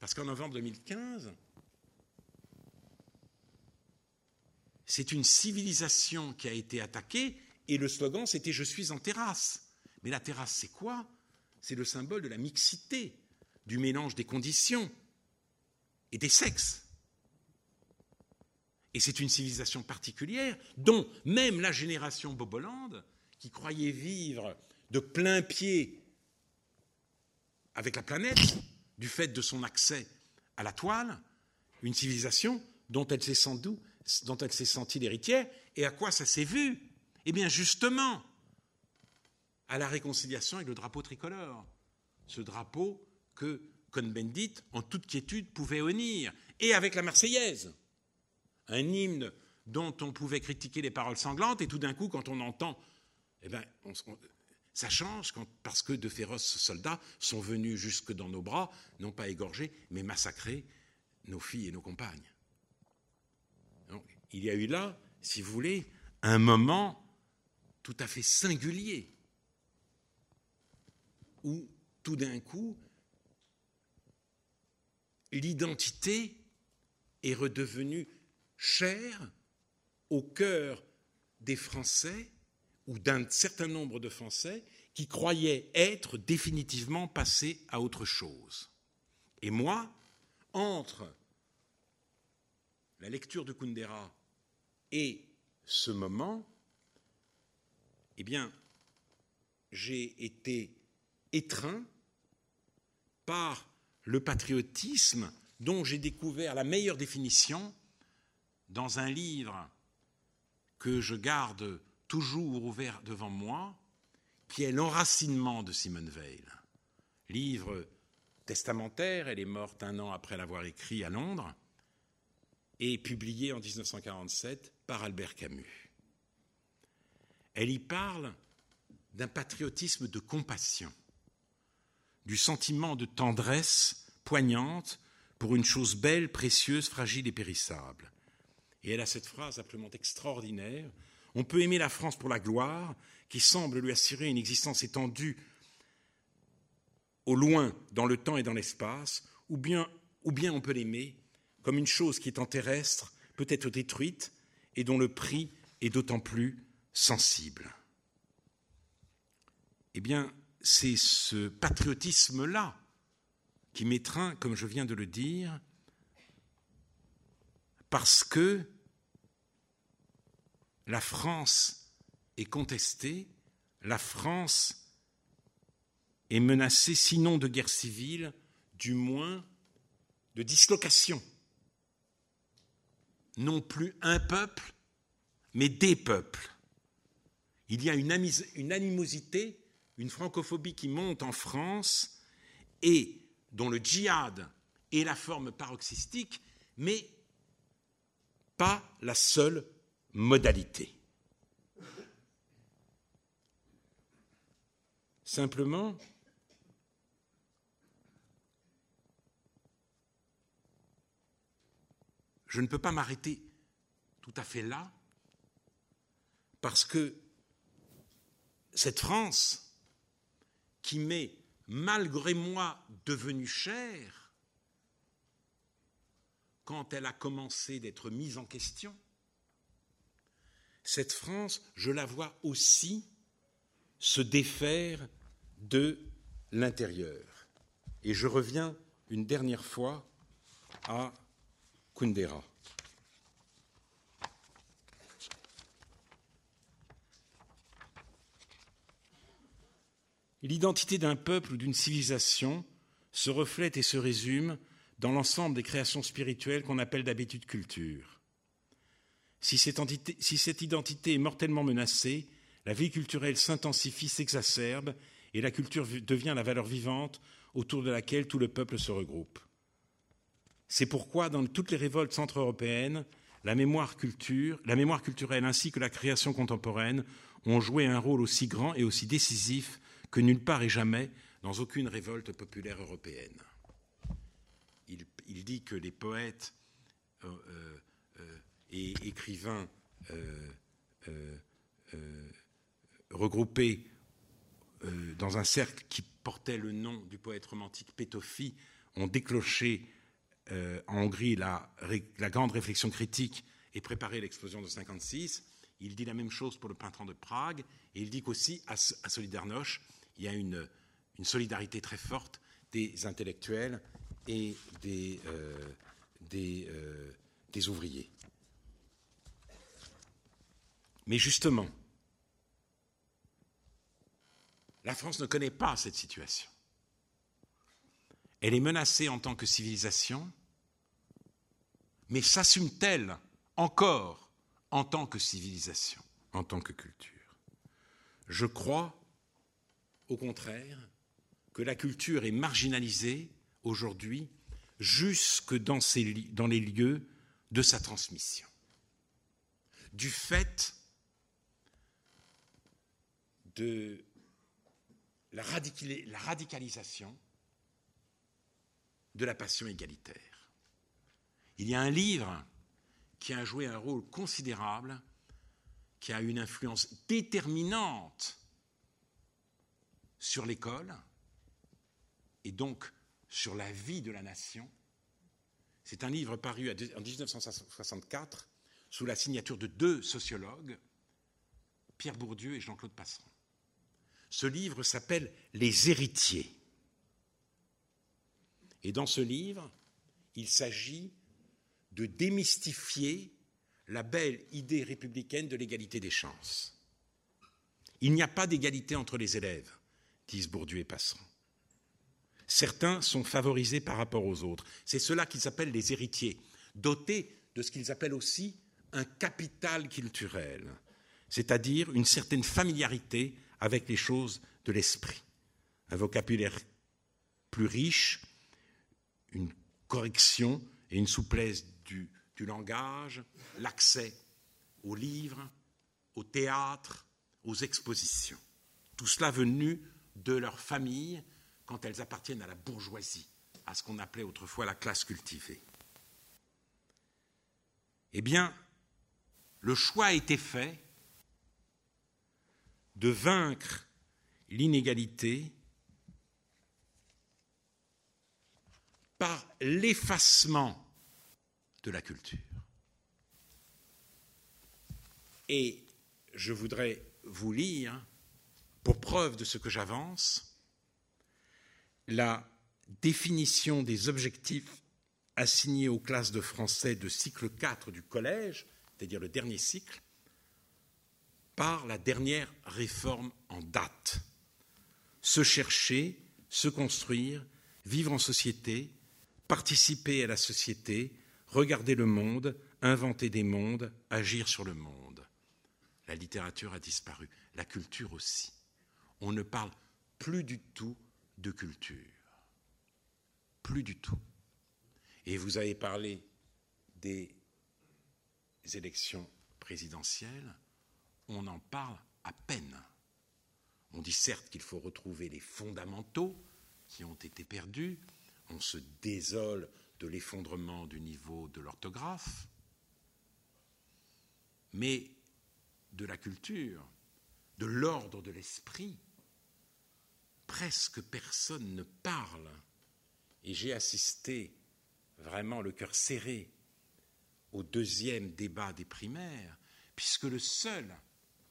Parce qu'en novembre 2015, c'est une civilisation qui a été attaquée et le slogan c'était Je suis en terrasse. Mais la terrasse, c'est quoi? C'est le symbole de la mixité, du mélange des conditions et des sexes. Et c'est une civilisation particulière dont même la génération Bobolande, qui croyait vivre de plein pied avec la planète, du fait de son accès à la toile, une civilisation dont elle s'est sans doute, dont elle s'est sentie l'héritière, et à quoi ça s'est vu? Eh bien, justement, à la réconciliation avec le drapeau tricolore, ce drapeau que Cohn-Bendit, en toute quiétude, pouvait honnir, et avec la Marseillaise, un hymne dont on pouvait critiquer les paroles sanglantes, et tout d'un coup, quand on entend, eh bien, ça change parce que de féroces soldats sont venus jusque dans nos bras, non pas égorger, mais massacrer nos filles et nos compagnes. Il y a eu là, si vous voulez, un moment tout à fait singulier où tout d'un coup, l'identité est redevenue chère au cœur des Français ou d'un certain nombre de Français qui croyaient être définitivement passés à autre chose. Et moi, entre la lecture de Kundera et ce moment, eh bien, j'ai été étreint par le patriotisme dont j'ai découvert la meilleure définition dans un livre que je garde toujours ouvert devant moi, qui est L'enracinement de Simone Veil. Livre testamentaire, elle est morte un an après l'avoir écrit à Londres, et publié en 1947 par Albert Camus. Elle y parle d'un patriotisme de compassion, du sentiment de tendresse poignante pour une chose belle, précieuse, fragile et périssable. Et elle a cette phrase absolument extraordinaire. On peut aimer la France pour la gloire, qui semble lui assurer une existence étendue au loin, dans le temps et dans l'espace, ou bien, ou bien on peut l'aimer comme une chose qui étant terrestre peut être détruite et dont le prix est d'autant plus sensible. Eh bien, c'est ce patriotisme-là qui m'étreint, comme je viens de le dire, parce que la France est contestée, la France est menacée, sinon de guerre civile, du moins de dislocation. Non plus un peuple, mais des peuples. Il y a une, animosité une francophobie qui monte en France et dont le djihad est la forme paroxystique, mais pas la seule modalité. Simplement, je ne peux pas m'arrêter tout à fait là, parce que cette France, qui m'est, malgré moi, devenue chère, quand elle a commencé d'être mise en question, cette France, je la vois aussi se défaire de l'intérieur. Et je reviens une dernière fois à Kundera. L'identité d'un peuple ou d'une civilisation se reflète et se résume dans l'ensemble des créations spirituelles qu'on appelle d'habitude culture. Si cette, si cette, identité est mortellement menacée, la vie culturelle s'intensifie, s'exacerbe, et la culture devient la valeur vivante autour de laquelle tout le peuple se regroupe. C'est pourquoi, dans toutes les révoltes centre-européennes, la mémoire, culture, la mémoire culturelle ainsi que la création contemporaine ont joué un rôle aussi grand et aussi décisif que nulle part et jamais dans aucune révolte populaire européenne. Il, dit que les poètes euh, euh, euh, et écrivains regroupés dans un cercle qui portait le nom du poète romantique Pétofi ont déclenché en Hongrie la, grande réflexion critique et préparé l'explosion de 56. Il dit la même chose pour le printemps de Prague et il dit qu'aussi à, Solidarność, il y a une, solidarité très forte des intellectuels et euh, euh, des, ouvriers. Mais justement, la France ne connaît pas cette situation. Elle est menacée en tant que civilisation, mais s'assume-t-elle encore en tant que civilisation, en tant que culture Je crois, au contraire, que la culture est marginalisée aujourd'hui jusque dans, les lieux de sa transmission. Du fait de la, radicalisation de la passion égalitaire. Il y a un livre qui a joué un rôle considérable, qui a une influence déterminante sur l'école et donc sur la vie de la nation. C'est un livre paru en 1964 sous la signature de deux sociologues, Pierre Bourdieu et Jean-Claude Passeron. Ce livre s'appelle Les héritiers. Et dans ce livre, il s'agit de démystifier la belle idée républicaine de l'égalité des chances. Il n'y a pas d'égalité entre les élèves, disent Bourdieu et Passeron. Certains sont favorisés par rapport aux autres. C'est cela qu'ils appellent les héritiers, dotés de ce qu'ils appellent aussi un capital culturel, c'est-à-dire une certaine familiarité avec les choses de l'esprit. Un vocabulaire plus riche, une correction et une souplesse du, langage, l'accès aux livres, au théâtre, aux expositions. Tout cela venu de leur famille quand elles appartiennent à la bourgeoisie, à ce qu'on appelait autrefois la classe cultivée. Eh bien, le choix a été fait de vaincre l'inégalité par l'effacement de la culture. Et je voudrais vous lire, pour preuve de ce que j'avance, la définition des objectifs assignés aux classes de français de cycle 4 du collège, c'est-à-dire le dernier cycle, par la dernière réforme en date. Se chercher, se construire, vivre en société, participer à la société, regarder le monde, inventer des mondes, agir sur le monde. La littérature a disparu, la culture aussi. On ne parle plus du tout de culture. Plus du tout. Et vous avez parlé des élections présidentielles on en parle à peine. On dit certes qu'il faut retrouver les fondamentaux qui ont été perdus, on se désole de l'effondrement du niveau de l'orthographe, mais de la culture, de l'ordre de l'esprit, presque personne ne parle. Et j'ai assisté vraiment le cœur serré au deuxième débat des primaires, puisque le seul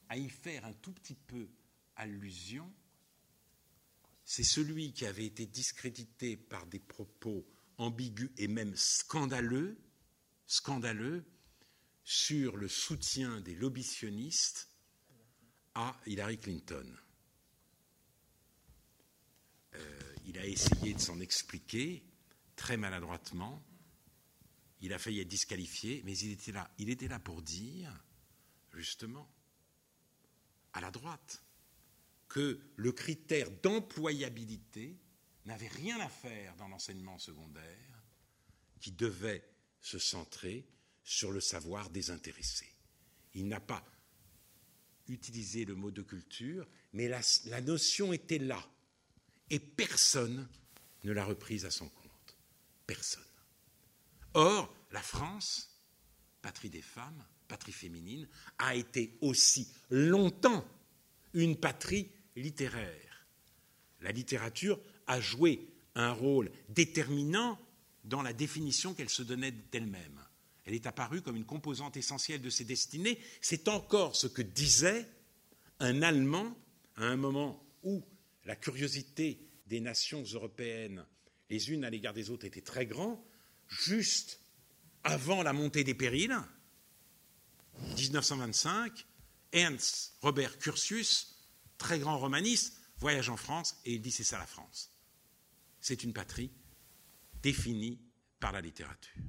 à y faire un tout petit peu allusion, c'est celui qui avait été discrédité par des propos ambigus et même scandaleux, scandaleux sur le soutien des lobbyistes à Hillary Clinton. Euh, il a essayé de s'en expliquer très maladroitement. Il a failli être disqualifié, mais il était là, il était là pour dire, justement, à la droite, que le critère d'employabilité n'avait rien à faire dans l'enseignement secondaire, qui devait se centrer sur le savoir désintéressé. Il n'a pas utilisé le mot de culture, mais la, la notion était là, et personne ne l'a reprise à son compte. Personne. Or, la France, patrie des femmes, patrie féminine, a été aussi longtemps une patrie littéraire. La littérature a joué un rôle déterminant dans la définition qu'elle se donnait d'elle-même. Elle est apparue comme une composante essentielle de ses destinées. C'est encore ce que disait un Allemand à un moment où la curiosité des nations européennes, les unes à l'égard des autres, était très grande, juste avant la montée des périls, 1925, Ernst Robert Curtius, très grand romaniste, voyage en France et il dit c'est ça la France. C'est une patrie définie par la littérature.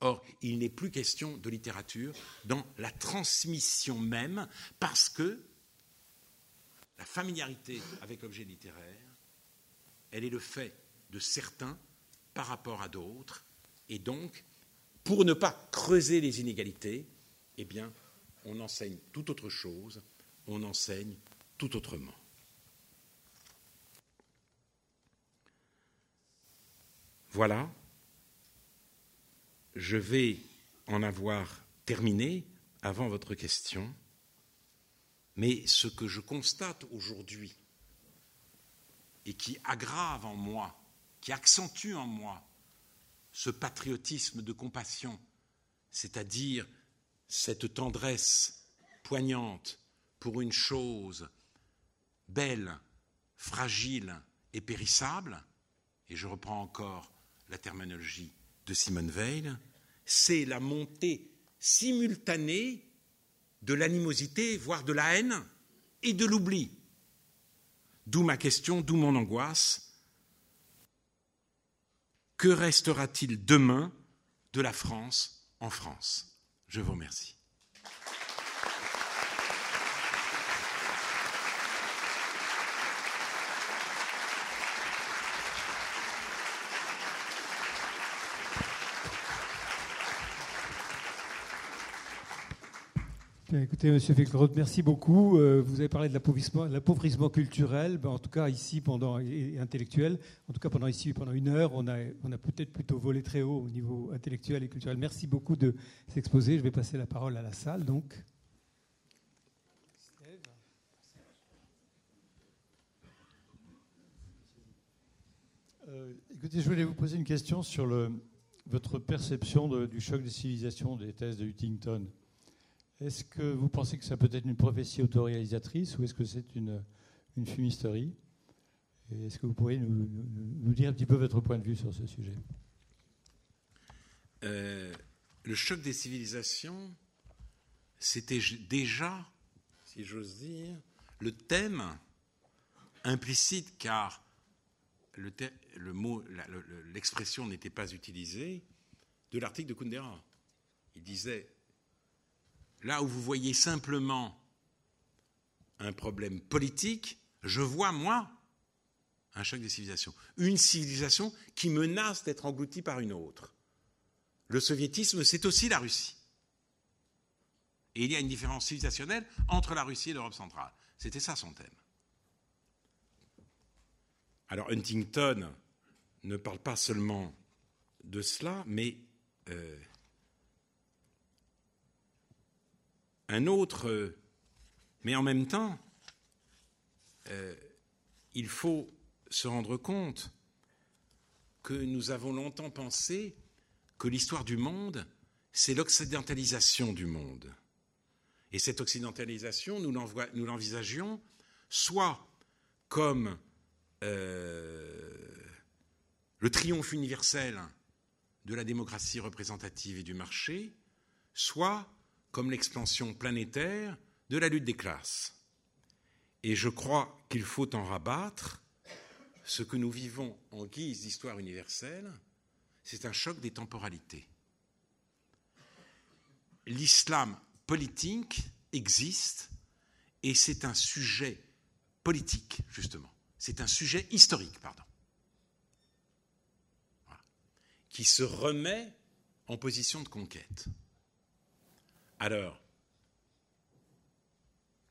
Or, il n'est plus question de littérature dans la transmission même, parce que la familiarité avec l'objet littéraire, elle est le fait de certains par rapport à d'autres, et donc, pour ne pas creuser les inégalités, eh bien, on enseigne tout autre chose, on enseigne autrement. Voilà, je vais en avoir terminé avant votre question, mais ce que je constate aujourd'hui et qui aggrave en moi, qui accentue en moi ce patriotisme de compassion, c'est-à-dire cette tendresse poignante pour une chose belle, fragile et périssable, et je reprends encore la terminologie de Simone Veil, c'est la montée simultanée de l'animosité, voire de la haine et de l'oubli. D'où ma question, d'où mon angoisse. Que restera-t-il demain de la France en France? Je vous remercie. Écoutez, Monsieur Finkielkraut, merci beaucoup. Euh, vous avez parlé de l'appauvrissement culturel, ben, en tout cas ici pendant et intellectuel. En tout cas pendant ici pendant une heure, on a, peut-être plutôt volé très haut au niveau intellectuel et culturel. Merci beaucoup de s'exposer. Je vais passer la parole à la salle, donc. Euh, écoutez, je voulais vous poser une question sur votre perception du choc des civilisations des thèses de Huntington. Est-ce que vous pensez que ça peut être une prophétie autoréalisatrice ou est-ce que c'est une, une fumisterie? Est-ce que vous pourriez nous, dire un petit peu votre point de vue sur ce sujet? Euh, Le choc des civilisations, c'était déjà, si j'ose dire, le thème implicite, car le, l'expression n'était pas utilisée, de l'article de Kundera. Il disait Là où vous voyez simplement un problème politique, je vois, moi, un choc des civilisations. Une civilisation qui menace d'être engloutie par une autre. Le soviétisme, c'est aussi la Russie. Et il y a une différence civilisationnelle entre la Russie et l'Europe centrale. C'était ça son thème. Alors Huntington ne parle pas seulement de cela, mais euh, un autre, euh, mais en même temps, euh, il faut se rendre compte que nous avons longtemps pensé que l'histoire du monde, c'est l'occidentalisation du monde. Et cette occidentalisation, nous l'envisagions soit comme euh, le triomphe universel de la démocratie représentative et du marché, soit comme l'expansion planétaire de la lutte des classes. Et je crois qu'il faut en rabattre ce que nous vivons en guise d'histoire universelle, c'est un choc des temporalités. L'islam politique existe et c'est un sujet politique, justement. C'est un sujet historique, pardon. Qui se remet en position de conquête. Alors,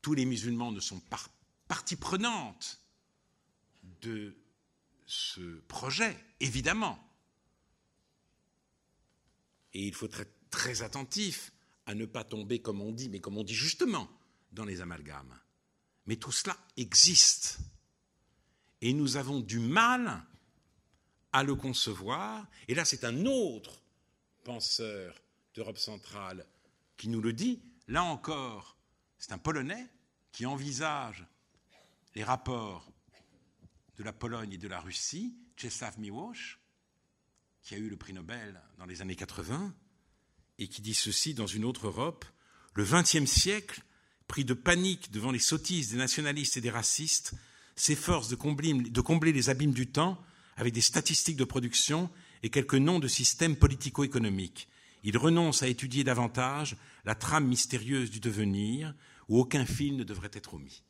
tous les musulmans ne sont pas partie prenante de ce projet, évidemment. Et il faut être très attentif à ne pas tomber, comme on dit, mais comme on dit justement, dans les amalgames. Mais tout cela existe. Et nous avons du mal à le concevoir. Et là, c'est un autre penseur d'Europe centrale qui nous le dit. Là encore, c'est un Polonais qui envisage les rapports de la Pologne et de la Russie, Czesław Miłosz, qui a eu le prix Nobel dans les années 80, et qui dit ceci dans une autre Europe, le XXe siècle pris de panique devant les sottises des nationalistes et des racistes, s'efforce de combler, de combler les abîmes du temps avec des statistiques de production et quelques noms de systèmes politico-économiques. Il renonce à étudier davantage la trame mystérieuse du devenir, où aucun fil ne devrait être omis.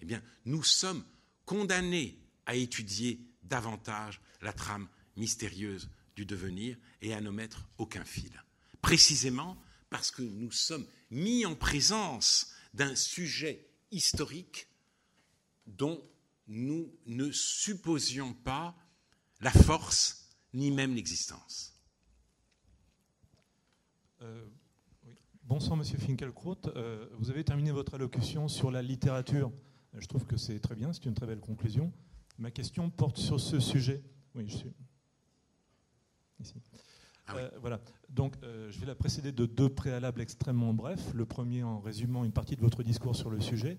Eh bien, nous sommes condamnés à étudier davantage la trame mystérieuse du devenir et à n'omettre aucun fil. Précisément parce que nous sommes mis en présence d'un sujet historique dont nous ne supposions pas la force ni même l'existence. Euh, Bonsoir, Monsieur Finkelkraut. Euh, vous avez terminé votre allocution sur la littérature. Je trouve que c'est très bien, c'est une très belle conclusion. Ma question porte sur ce sujet. Oui, je suis ici. Ah euh, voilà. Donc, euh, je vais la précéder de deux préalables extrêmement brefs. Le premier en résumant une partie de votre discours sur le sujet.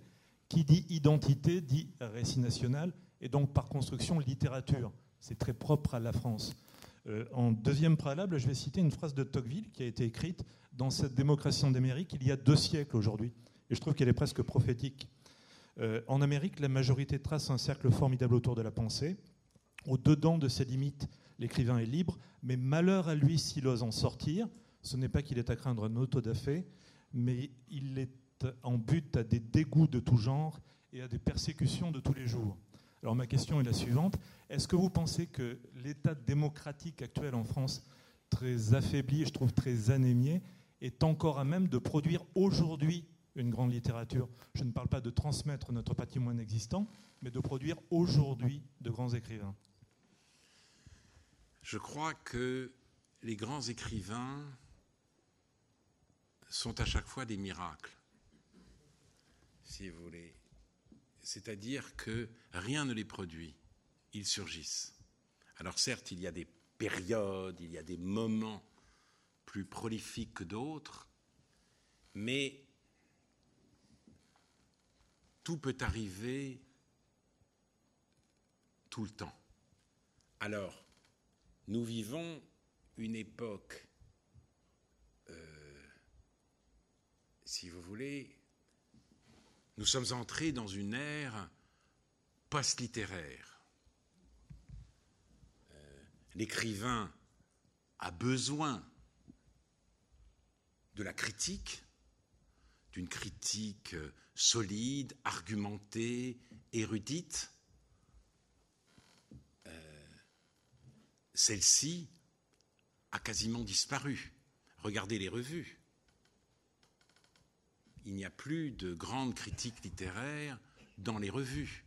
Qui dit identité dit récit national et donc par construction littérature. C'est très propre à la France. Euh, en deuxième préalable, je vais citer une phrase de Tocqueville qui a été écrite dans cette démocratie en Amérique il y a deux siècles aujourd'hui. Et je trouve qu'elle est presque prophétique. en Amérique, la majorité trace un cercle formidable autour de la pensée. Au-dedans de ses limites, l'écrivain est libre, mais malheur à lui s'il ose en sortir. Ce n'est pas qu'il est à craindre un autodafé, mais il est en but à des dégoûts de tout genre et à des persécutions de tous les jours. Alors ma question est la suivante. Est-ce que vous pensez que l'état démocratique actuel en France, très affaibli je trouve très anémié, est encore à même de produire aujourd'hui une grande littérature? Je ne parle pas de transmettre notre patrimoine existant, mais de produire aujourd'hui de grands écrivains. Je crois que les grands écrivains sont à chaque fois des miracles, si vous voulez. C'est-à-dire que rien ne les produit, ils surgissent. Alors certes, il y a des périodes, il y a des moments plus prolifiques que d'autres, mais tout peut arriver tout le temps. Alors, nous vivons une époque, euh, si vous voulez, nous sommes entrés dans une ère post-littéraire. Euh, l'écrivain a besoin de la critique, d'une critique solide, argumentée, érudite, celle-ci a quasiment disparu. Regardez les revues. Il n'y a plus de grandes critiques littéraires dans les revues.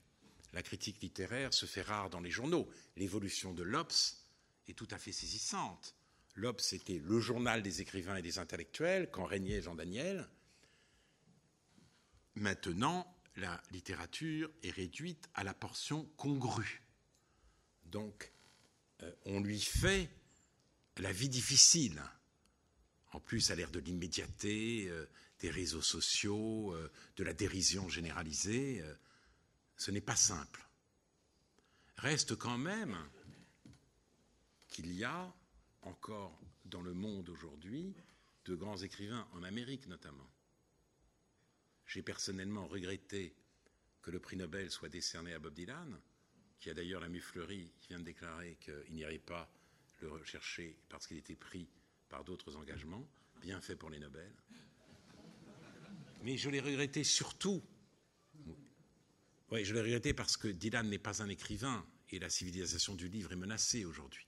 La critique littéraire se fait rare dans les journaux. L'évolution de l'Obs est tout à fait saisissante. L'Obs était le journal des écrivains et des intellectuels quand régnait Jean Daniel. Maintenant, la littérature est réduite à la portion congrue. Donc, euh, on lui fait la vie difficile. En plus, à l'ère de l'immédiateté, euh, des réseaux sociaux, euh, de la dérision généralisée, ce n'est pas simple. Reste quand même qu'il y a encore dans le monde aujourd'hui de grands écrivains, en Amérique notamment. J'ai personnellement regretté que le prix Nobel soit décerné à Bob Dylan, qui a d'ailleurs la muflerie, qui vient de déclarer qu'il n'irait pas le rechercher parce qu'il était pris par d'autres engagements. Bien fait pour les Nobel. Mais je l'ai regretté surtout. Oui, je l'ai regretté parce que Dylan n'est pas un écrivain et la civilisation du livre est menacée aujourd'hui.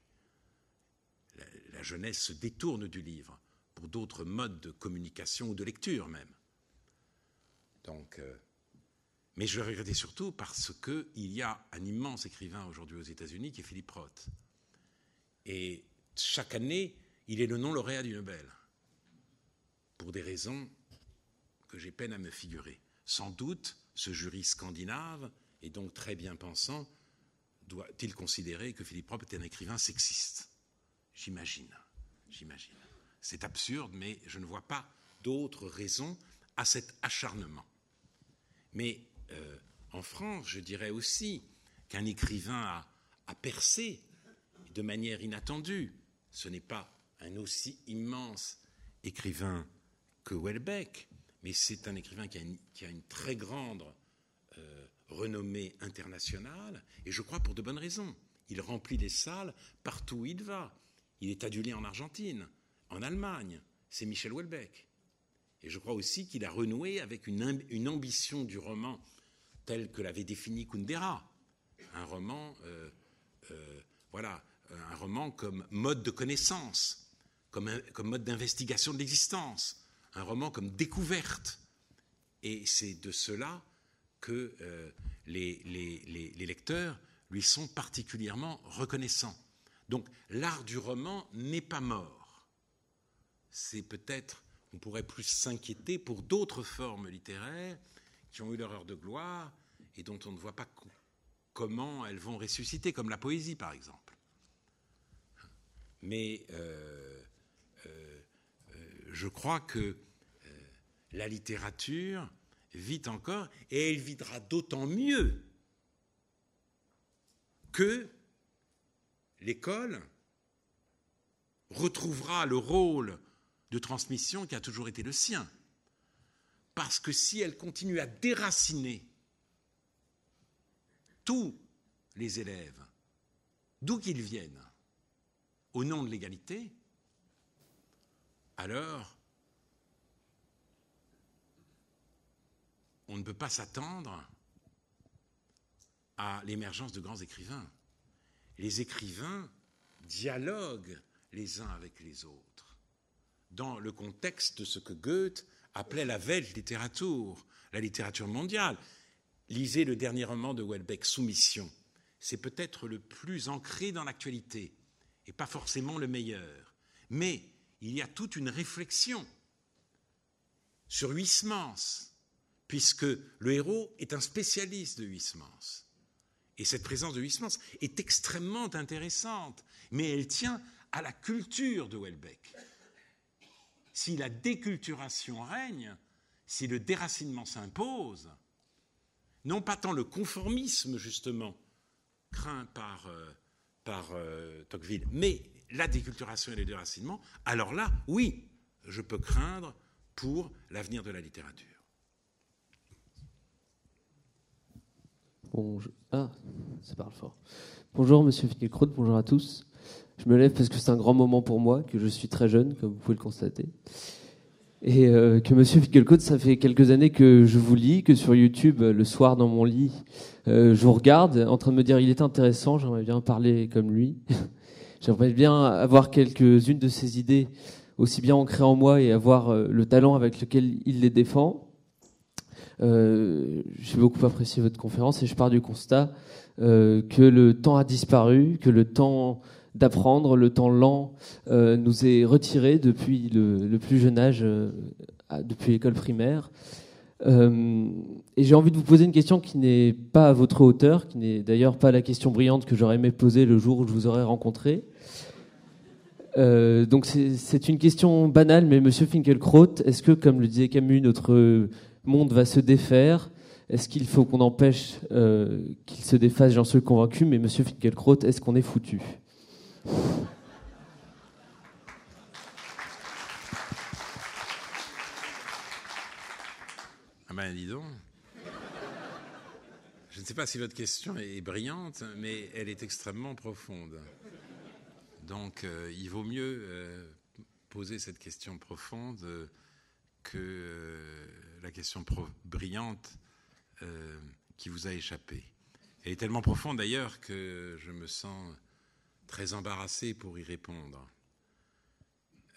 La, jeunesse se détourne du livre pour d'autres modes de communication ou de lecture même. Donc, euh, mais je le regrettais surtout parce qu'il y a un immense écrivain aujourd'hui aux États-Unis qui est Philippe Roth. Et chaque année, il est le non lauréat du Nobel. Pour des raisons que j'ai peine à me figurer. Sans doute, ce jury scandinave, et donc très bien pensant, doit-il considérer que Philippe Roth est un écrivain sexiste? J'imagine. J'imagine. C'est absurde, mais je ne vois pas d'autres raisons à cet acharnement. Mais euh, en France, je dirais aussi qu'un écrivain a, percé de manière inattendue. Ce n'est pas un aussi immense écrivain que Welbeck, mais c'est un écrivain qui a une, très grande euh, renommée internationale, et je crois pour de bonnes raisons. Il remplit des salles partout où il va. Il est adulé en Argentine, en Allemagne. C'est Michel Houellebecq. Et je crois aussi qu'il a renoué avec une, ambition du roman telle que l'avait défini Kundera. Un roman, euh, euh, voilà, un roman comme mode de connaissance, comme mode d'investigation de l'existence, un roman comme découverte. Et c'est de cela que euh, les, lecteurs lui sont particulièrement reconnaissants. Donc l'art du roman n'est pas mort. C'est peut-être, on pourrait plus s'inquiéter pour d'autres formes littéraires qui ont eu leur heure de gloire et dont on ne voit pas comment elles vont ressusciter, comme la poésie par exemple. Mais euh, euh, je crois que la littérature vit encore et elle vivra d'autant mieux que l'école retrouvera le rôle de transmission qui a toujours été le sien. Parce que si elle continue à déraciner tous les élèves, d'où qu'ils viennent, au nom de l'égalité, alors on ne peut pas s'attendre à l'émergence de grands écrivains. Les écrivains dialoguent les uns avec les autres dans le contexte de ce que Goethe appelait la Weltliteratur, la littérature mondiale. Lisez le dernier roman de Welbeck, Soumission. C'est peut-être le plus ancré dans l'actualité et pas forcément le meilleur. Mais il y a toute une réflexion sur Huysmans, puisque le héros est un spécialiste de Huysmans. Et cette présence de Huysmans est extrêmement intéressante, mais elle tient à la culture de Welbeck. Si la déculturation règne, si le déracinement s'impose, non pas tant le conformisme, justement, craint par, euh, euh, Tocqueville, mais la déculturation et le déracinement, alors là, oui, je peux craindre pour l'avenir de la littérature. Ah, ça parle fort. Bonjour Monsieur Finkielkraut, bonjour à tous. Je me lève parce que c'est un grand moment pour moi, que je suis très jeune, comme vous pouvez le constater. Et euh, que Monsieur Finkielkraut, ça fait quelques années que je vous lis, que sur YouTube, le soir dans mon lit, euh, je vous regarde en train de me dire il est intéressant, j'aimerais bien parler comme lui. j'aimerais bien avoir quelques-unes de ses idées aussi bien ancrées en moi et avoir euh, le talent avec lequel il les défend. Euh, j'ai beaucoup apprécié votre conférence et je pars du constat euh, que le temps a disparu, que le temps d'apprendre, le temps lent euh, nous est retiré depuis le, plus jeune âge, depuis l'école primaire. Et j'ai envie de vous poser une question qui n'est pas à votre hauteur, qui n'est d'ailleurs pas la question brillante que j'aurais aimé poser le jour où je vous aurais rencontré. donc c'est une question banale, mais Monsieur Finkelkraut, est-ce que, comme le disait Camus, notre monde va se défaire? Est-ce qu'il faut qu'on empêche euh, qu'il se défasse? J'en suis convaincu, mais Monsieur Finkielkraut, est-ce qu'on est foutu? Ben dis donc. Je ne sais pas si votre question est brillante, mais elle est extrêmement profonde. Donc euh, il vaut mieux euh, poser cette question profonde que la question brillante euh, qui vous a échappé. Elle est tellement profonde d'ailleurs que je me sens très embarrassé pour y répondre.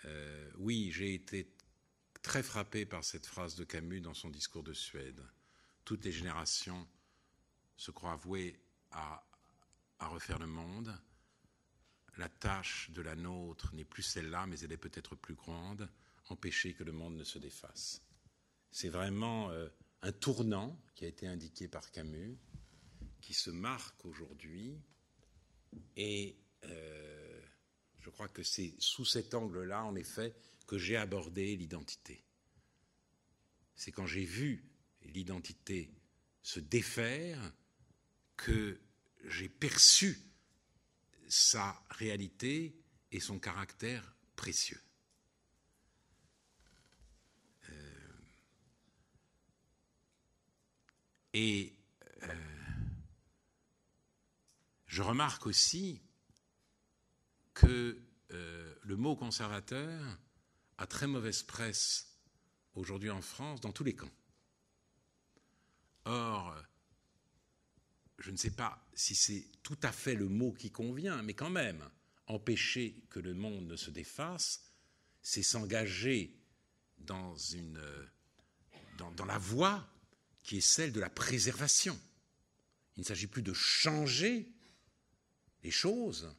Euh, oui, j'ai été très frappé par cette phrase de Camus dans son discours de Suède. Toutes les générations se croient vouées à, refaire le monde. La tâche de la nôtre n'est plus celle-là, mais elle est peut-être plus grande, empêcher que le monde ne se défasse. C'est vraiment euh, un tournant qui a été indiqué par Camus, qui se marque aujourd'hui. Et euh, je crois que c'est sous cet angle-là, en effet, que j'ai abordé l'identité. C'est quand j'ai vu l'identité se défaire que j'ai perçu sa réalité et son caractère précieux. Et euh, je remarque aussi que euh, le mot conservateur a très mauvaise presse aujourd'hui en France dans tous les camps. Or, je ne sais pas si c'est tout à fait le mot qui convient, mais quand même, empêcher que le monde ne se défasse, c'est s'engager dans, une, dans, dans la voie qui est celle de la préservation. Il ne s'agit plus de changer les choses,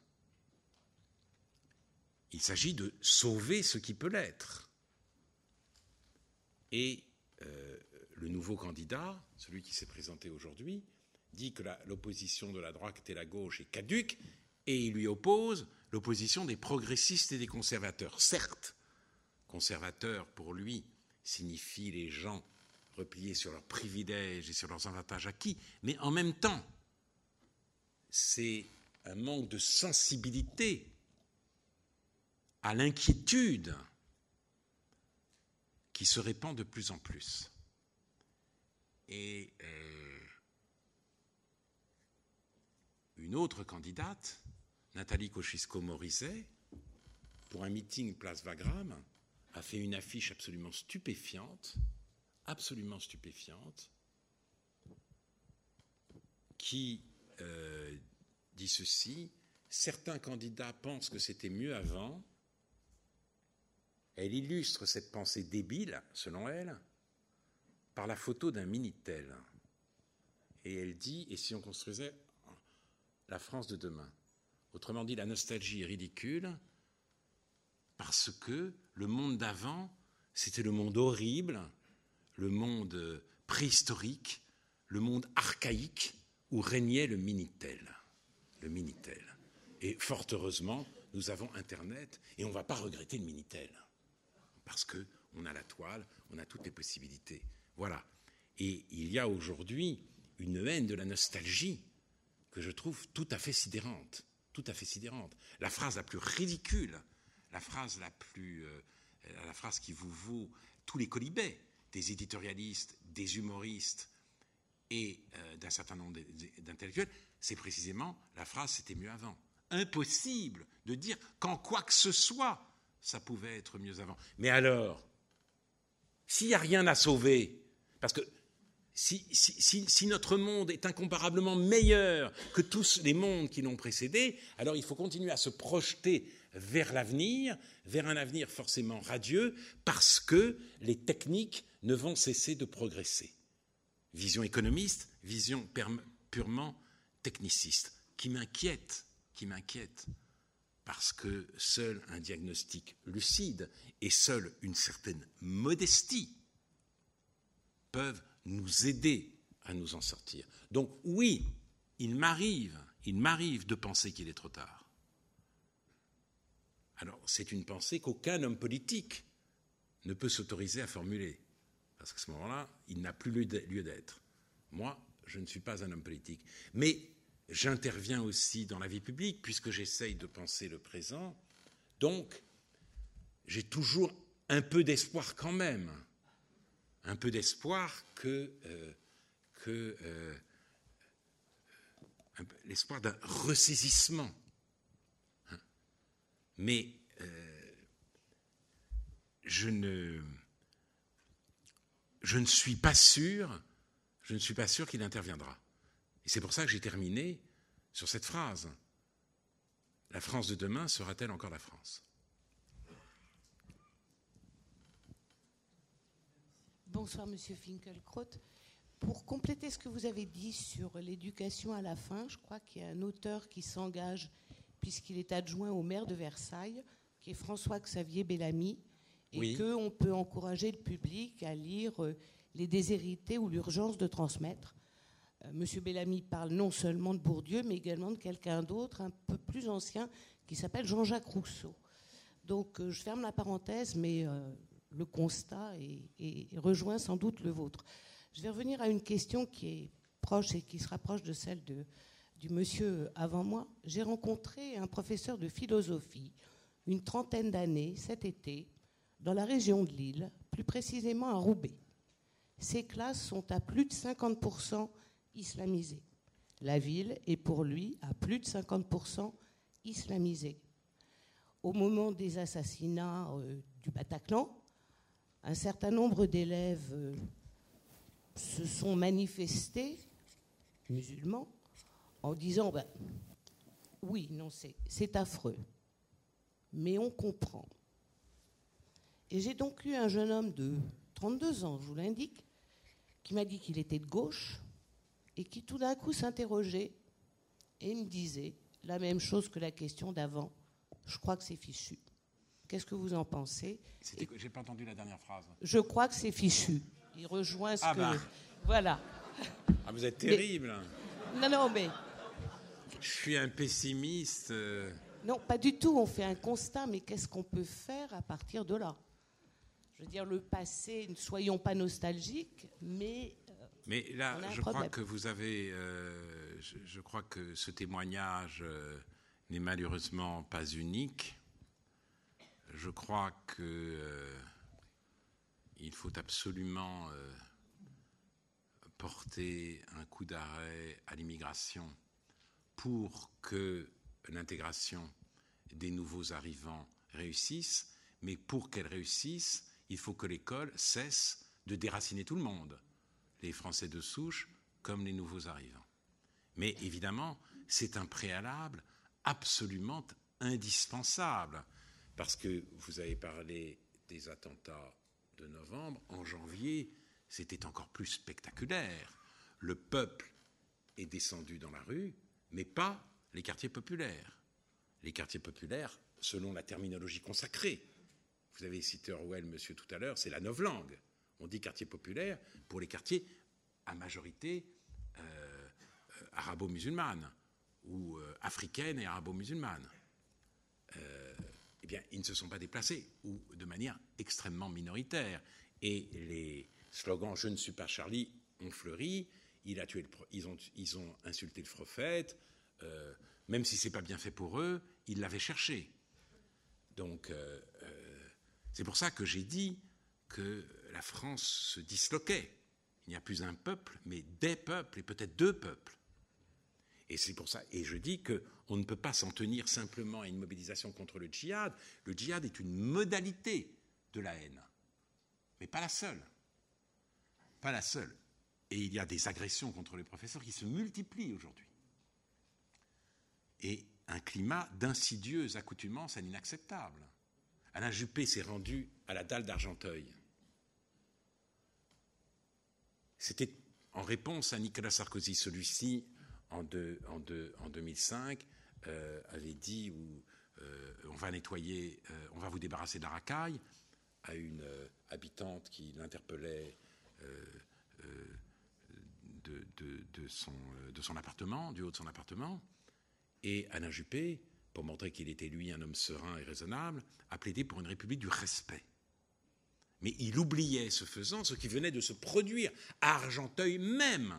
il s'agit de sauver ce qui peut l'être. Et euh, le nouveau candidat, celui qui s'est présenté aujourd'hui, dit que l'opposition de la droite et la gauche est caduque, et il lui oppose l'opposition des progressistes et des conservateurs. Certes, conservateur pour lui signifie les gens repliés sur leurs privilèges et sur leurs avantages acquis, mais en même temps, c'est un manque de sensibilité à l'inquiétude qui se répand de plus en plus. Et euh, une autre candidate, Nathalie Kosciusko-Morizet, pour un meeting place Wagram, a fait une affiche absolument stupéfiante, absolument stupéfiante, qui euh, dit ceci certains candidats pensent que c'était mieux avant, elle illustre cette pensée débile, selon elle, par la photo d'un Minitel. Et elle dit, et si on construisait la France de demain? Autrement dit, la nostalgie est ridicule parce que le monde d'avant, c'était le monde horrible, le monde préhistorique, le monde archaïque où régnait le Minitel. Le Minitel. Et fort heureusement, nous avons Internet et on ne va pas regretter le Minitel parce qu'on a la toile, on a toutes les possibilités. Voilà. Et il y a aujourd'hui une haine de la nostalgie que je trouve tout à fait sidérante. Tout à fait sidérante. La phrase la plus ridicule, la phrase la plus. Euh, la phrase qui vous vaut tous les colibets des éditorialistes, des humoristes et euh, d'un certain nombre d'intellectuels, c'est précisément la phrase c'était mieux avant. Impossible de dire qu'en quoi que ce soit, ça pouvait être mieux avant. Mais alors, s'il n'y a rien à sauver, parce que si, notre monde est incomparablement meilleur que tous les mondes qui l'ont précédé, alors il faut continuer à se projeter vers l'avenir, vers un avenir forcément radieux, parce que les techniques ne vont cesser de progresser. Vision économiste, vision purement techniciste, qui m'inquiète, qui m'inquiète parce que seul un diagnostic lucide et seule une certaine modestie peuvent nous aider à nous en sortir. Donc oui, il m'arrive, il m'arrive de penser qu'il est trop tard. Alors c'est une pensée qu'aucun homme politique ne peut s'autoriser à formuler, parce qu'à ce moment-là, il n'a plus lieu d'être. Moi, je ne suis pas un homme politique. Mais j'interviens aussi dans la vie publique puisque j'essaye de penser le présent. Donc, j'ai toujours un peu d'espoir quand même, un peu d'espoir que, euh, euh, l'espoir d'un ressaisissement. Hein. Mais euh, je ne suis pas sûr, je ne suis pas sûr qu'il interviendra. Et c'est pour ça que j'ai terminé sur cette phrase. La France de demain sera-t-elle encore la France? Bonsoir, Monsieur Finkelkraut. Pour compléter ce que vous avez dit sur l'éducation à la fin, je crois qu'il y a un auteur qui s'engage, puisqu'il est adjoint au maire de Versailles, qui est François-Xavier Bellamy, et qu'on peut encourager le public à lire euh, Les déshérités ou l'urgence de transmettre Monsieur Bellamy parle non seulement de Bourdieu, mais également de quelqu'un d'autre, un peu plus ancien, qui s'appelle Jean-Jacques Rousseau. Donc euh, je ferme la parenthèse, mais euh, le constat rejoint sans doute le vôtre. Je vais revenir à une question qui est proche et qui se rapproche de celle de, du monsieur avant moi. J'ai rencontré un professeur de philosophie, une trentaine d'années, cet été, dans la région de Lille, plus précisément à Roubaix. ces classes sont à plus de 50% islamisées. La ville est pour lui à plus de 50% islamisée. Au moment des assassinats euh, du Bataclan, un certain nombre d'élèves euh, se sont manifestés, musulmans, en disant ben, oui, non, c'est affreux, mais on comprend. Et j'ai donc eu un jeune homme de 32 ans, je vous l'indique, qui m'a dit qu'il était de gauche et qui tout d'un coup s'interrogeait et me disait la même chose que la question d'avant. Je crois que c'est fichu. Qu'est-ce que vous en pensez? J'ai pas entendu la dernière phrase. Je crois que c'est fichu. Il rejoint ce ah que. Bah. Voilà. Ah, vous êtes terrible. Non, non, mais. Je suis un pessimiste. Non, pas du tout. On fait un constat, mais qu'est-ce qu'on peut faire à partir de là? Je veux dire, le passé, ne soyons pas nostalgiques, mais. Euh, mais là, je crois que vous avez. Euh, je, crois que ce témoignage n'est malheureusement pas unique. Je crois que il faut absolument porter un coup d'arrêt à l'immigration pour que l'intégration des nouveaux arrivants réussisse, mais pour qu'elle réussisse, il faut que l'école cesse de déraciner tout le monde, les Français de souche comme les nouveaux arrivants. Mais évidemment, c'est un préalable absolument indispensable, parce que vous avez parlé des attentats de novembre, en janvier, c'était encore plus spectaculaire. Le peuple est descendu dans la rue, mais pas les quartiers populaires. Les quartiers populaires, selon la terminologie consacrée, vous avez cité Orwell, monsieur, tout à l'heure, c'est la novlangue. On dit quartier populaire pour les quartiers à majorité euh, euh, arabo-musulmane ou euh, africaine et arabo-musulmane. eh bien, ils ne se sont pas déplacés ou de manière extrêmement minoritaire. Et les slogans Je ne suis pas Charlie ont fleuri ils, ont, insulté le prophète, euh, même si c'est pas bien fait pour eux, ils l'avaient cherché. Donc, euh, euh, c'est pour ça que j'ai dit que la France se disloquait. Il n'y a plus un peuple, mais des peuples et peut-être deux peuples. Et c'est pour ça, et je dis qu'on ne peut pas s'en tenir simplement à une mobilisation contre le djihad. Le djihad est une modalité de la haine, mais pas la seule. Pas la seule. Et il y a des agressions contre les professeurs qui se multiplient aujourd'hui. Et un climat d'insidieuse accoutumance à l'inacceptable. Alain Juppé s'est rendu à la dalle d'Argenteuil. C'était en réponse à Nicolas Sarkozy. Celui-ci, en, en, 2005, euh, avait dit euh, on va nettoyer, euh, on va vous débarrasser de la racaille à une habitante qui l'interpellait de son appartement, du haut de son appartement. Et Alain Juppé, pour montrer qu'il était lui un homme serein et raisonnable, a plaidé pour une république du respect. Mais il oubliait, ce faisant, ce qui venait de se produire à Argenteuil même,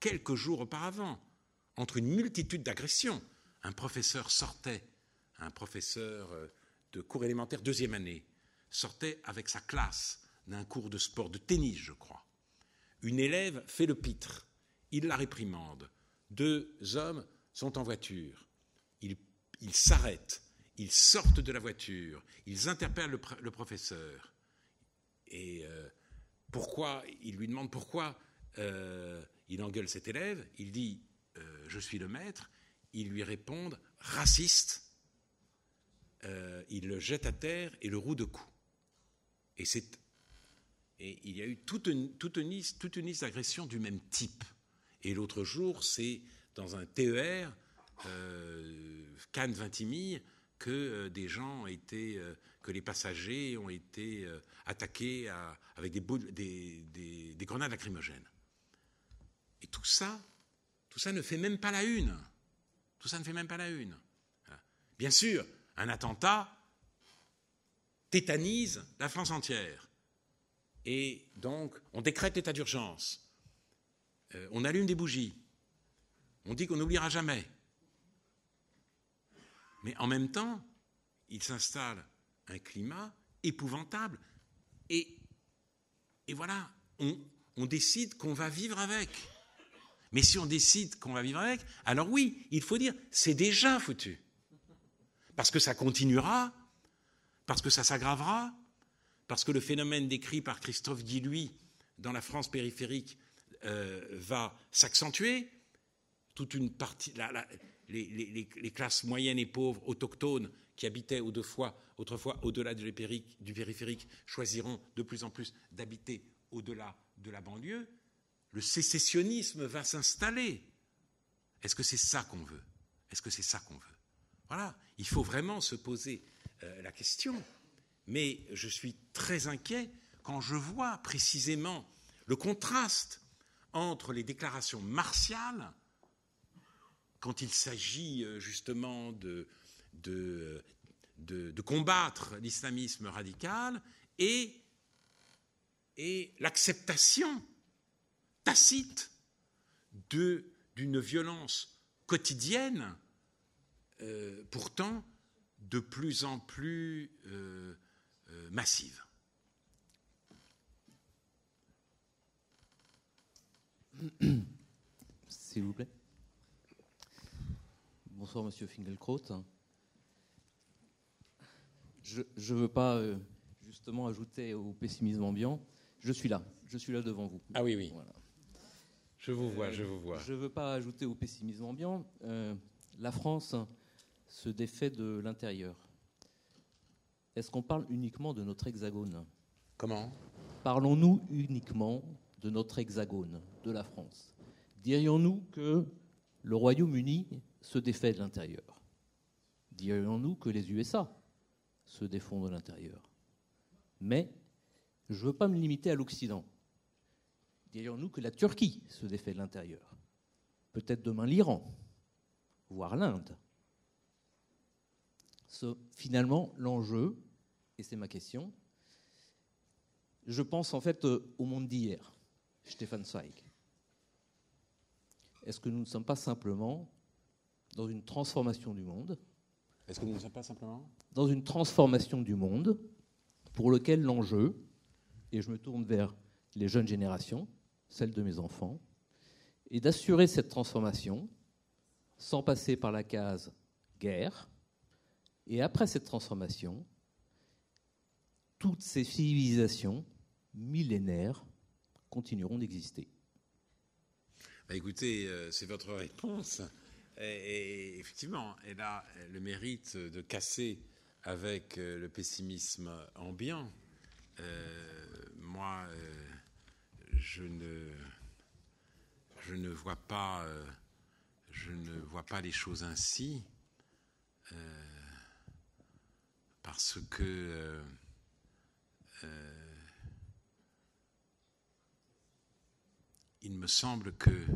quelques jours auparavant, entre une multitude d'agressions. Un professeur sortait, un professeur euh, de cours élémentaire deuxième année, sortait avec sa classe d'un cours de sport, de tennis, je crois. Une élève fait le pitre. Il la réprimande. Deux hommes sont en voiture. Ils s'arrêtent. Ils sortent de la voiture. Ils interpellent le, professeur. Et euh, pourquoi Il lui demande pourquoi euh, il engueule cet élève. Il dit euh, Je suis le maître. Ils lui répondent Raciste. il le jette à terre et le roue de coups. Et il y a eu toute une, toute une liste, toute une liste d'agressions du même type. Et l'autre jour, c'est dans un TER, Cannes-Vintimille, que des gens été, euh, que les passagers ont été euh, attaqués avec des, des, des, grenades lacrymogènes. Et tout ça, tout ça ne fait même pas la une. Tout ça ne fait même pas la une. Bien sûr, un attentat tétanise la France entière. Et donc, on décrète l'état d'urgence. Euh, on allume des bougies. On dit qu'on n'oubliera jamais. Mais en même temps, il s'installe un climat épouvantable. Et, voilà, on, on décide qu'on va vivre avec. Mais si on décide qu'on va vivre avec, alors oui, il faut dire, c'est déjà foutu. Parce que ça continuera, parce que ça s'aggravera, parce que le phénomène décrit par Christophe Guilluy dans la France périphérique euh, va s'accentuer. Toute une partie, les, classes moyennes et pauvres autochtones qui habitaient autrefois, autrefois au-delà du périphérique choisiront de plus en plus d'habiter au-delà de la banlieue le sécessionnisme va s'installer. Est-ce que c'est ça qu'on veut? Est-ce que c'est ça qu'on veut? Voilà, il faut vraiment se poser euh, la question. Mais je suis très inquiet quand je vois précisément le contraste entre les déclarations martiales, quand il s'agit euh, justement de, de, combattre l'islamisme radical, et, et l'acceptation tacite d'une violence quotidienne, euh, pourtant de plus en plus euh, euh, massive. S'il vous plaît. Bonsoir, Monsieur Fingelkraut. Je ne veux pas justement ajouter au pessimisme ambiant. Je suis là. Je suis là devant vous. Ah oui, oui. Voilà. Je vous vois, je vous vois. Je ne veux pas ajouter au pessimisme ambiant. Euh, la France se défait de l'intérieur. Est-ce qu'on parle uniquement de notre hexagone? Comment? Parlons-nous uniquement de notre hexagone, de la France? Dirions-nous que le Royaume-Uni se défait de l'intérieur? Dirions-nous que les USA se défont de l'intérieur Mais je ne veux pas me limiter à l'Occident. Dirions-nous que la Turquie se défait de l'intérieur Peut-être demain l'Iran, voire l'Inde. Finalement, l'enjeu, et c'est ma question, je pense en fait euh, au monde d'hier, Stéphane Zweig. Est-ce que nous ne sommes pas simplement dans une transformation du monde Est-ce que nous ne sommes pas simplement Dans une transformation du monde pour lequel l'enjeu, et je me tourne vers les jeunes générations, celle de mes enfants, et d'assurer cette transformation sans passer par la case guerre. Et après cette transformation, toutes ces civilisations millénaires continueront d'exister. Bah, écoutez, euh, c'est votre réponse. Et, effectivement, elle a le mérite de casser avec euh, le pessimisme ambiant. Euh, moi, je ne, je ne vois pas, euh, je ne vois pas les choses ainsi, euh, parce que euh, il me semble que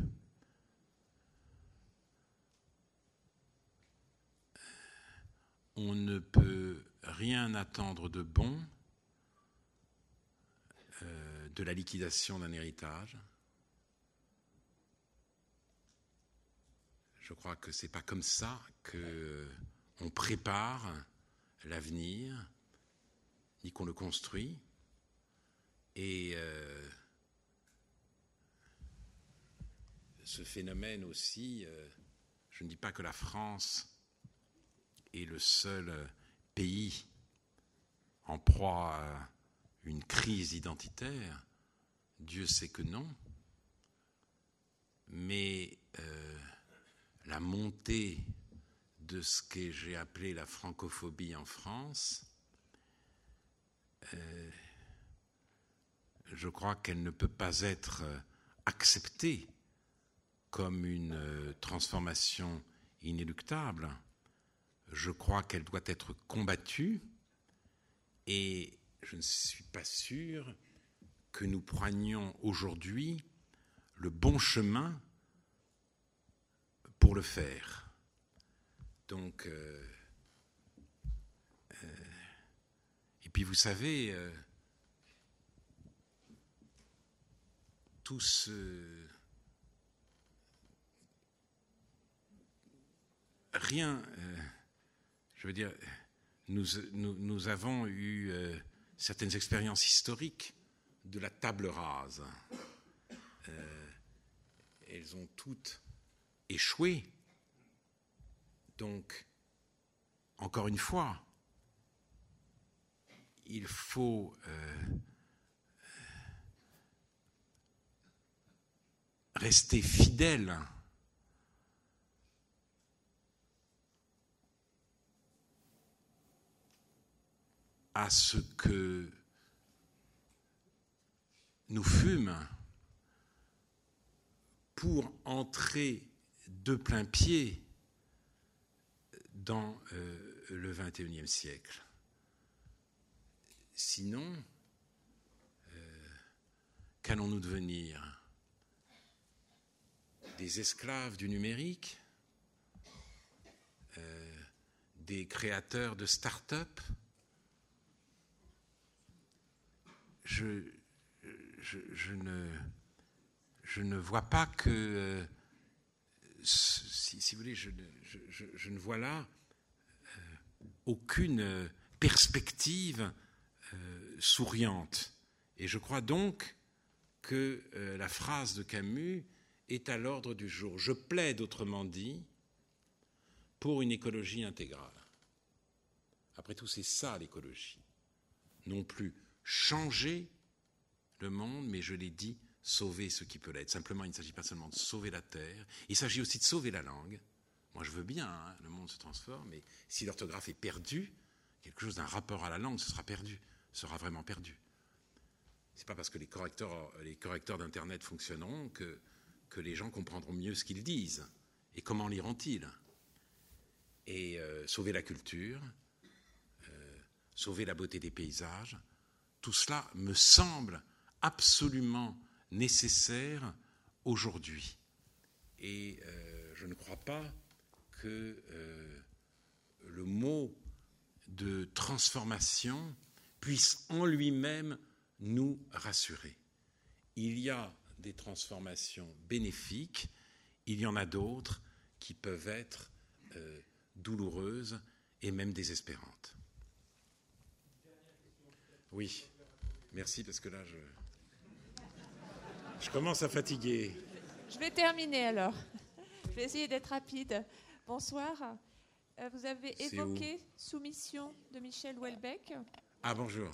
on ne peut rien attendre de bon de la liquidation d'un héritage. Je crois que c'est pas comme ça que on prépare l'avenir, ni qu'on le construit. Et euh, ce phénomène aussi, euh, je ne dis pas que la France est le seul pays en proie à une crise identitaire, Dieu sait que non. Mais euh, la montée de ce que j'ai appelé la francophobie en France, euh, je crois qu'elle ne peut pas être acceptée comme une euh, transformation inéluctable. Je crois qu'elle doit être combattue et je ne suis pas sûr que nous prenions aujourd'hui le bon chemin pour le faire. Donc, euh, euh, et puis vous savez, euh, tout ce... Rien, je veux dire, nous, avons eu certaines expériences historiques de la table rase. euh, elles ont toutes échoué. Donc, encore une fois, il faut euh, rester fidèle à ce que nous fûmes pour entrer de plein pied dans euh, le XXIe siècle. Sinon, euh, qu'allons-nous devenir? Des esclaves du numérique? Euh, Des créateurs de start-up? Je, ne, je ne vois pas que, euh, si, si, vous voulez, je, je ne vois là euh, aucune perspective euh, souriante. Et je crois donc que la phrase de Camus est à l'ordre du jour. Je plaide, autrement dit, pour une écologie intégrale. Après tout, c'est ça l'écologie. Non plus changer le monde, mais je l'ai dit, sauver ce qui peut l'être. Simplement, il ne s'agit pas seulement de sauver la terre, il s'agit aussi de sauver la langue. Moi, je veux bien, hein, le monde se transforme, mais si l'orthographe est perdue, quelque chose d'un rapport à la langue, ce sera perdu, sera vraiment perdu. C'est pas parce que les correcteurs, les correcteurs d'Internet fonctionneront que, que les gens comprendront mieux ce qu'ils disent. Et comment liront-ils? Et euh, sauver la culture, euh, sauver la beauté des paysages, tout cela me semble absolument nécessaire aujourd'hui. Et euh, je ne crois pas que euh, le mot de transformation puisse en lui-même nous rassurer. Il y a des transformations bénéfiques, il y en a d'autres qui peuvent être euh, douloureuses et même désespérantes. Oui, merci parce que là, je, je commence à fatiguer. Je vais terminer alors. Je vais essayer d'être rapide. Bonsoir. Euh, vous avez évoqué Soumission de Michel Houellebecq. Ah, bonjour.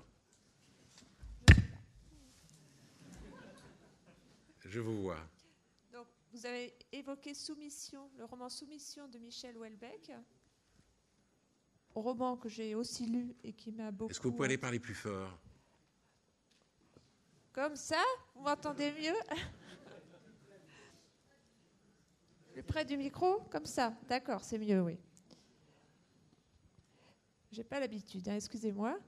Je vous vois. Donc, vous avez évoqué Soumission, le roman Soumission de Michel Houellebecq. Roman que j'ai aussi lu et qui m'a beaucoup. Est-ce que vous pouvez aller parler plus fort? Comme ça Vous m'entendez mieux? Plus près du micro Comme ça D'accord, c'est mieux, oui. J'ai pas l'habitude, hein, excusez-moi.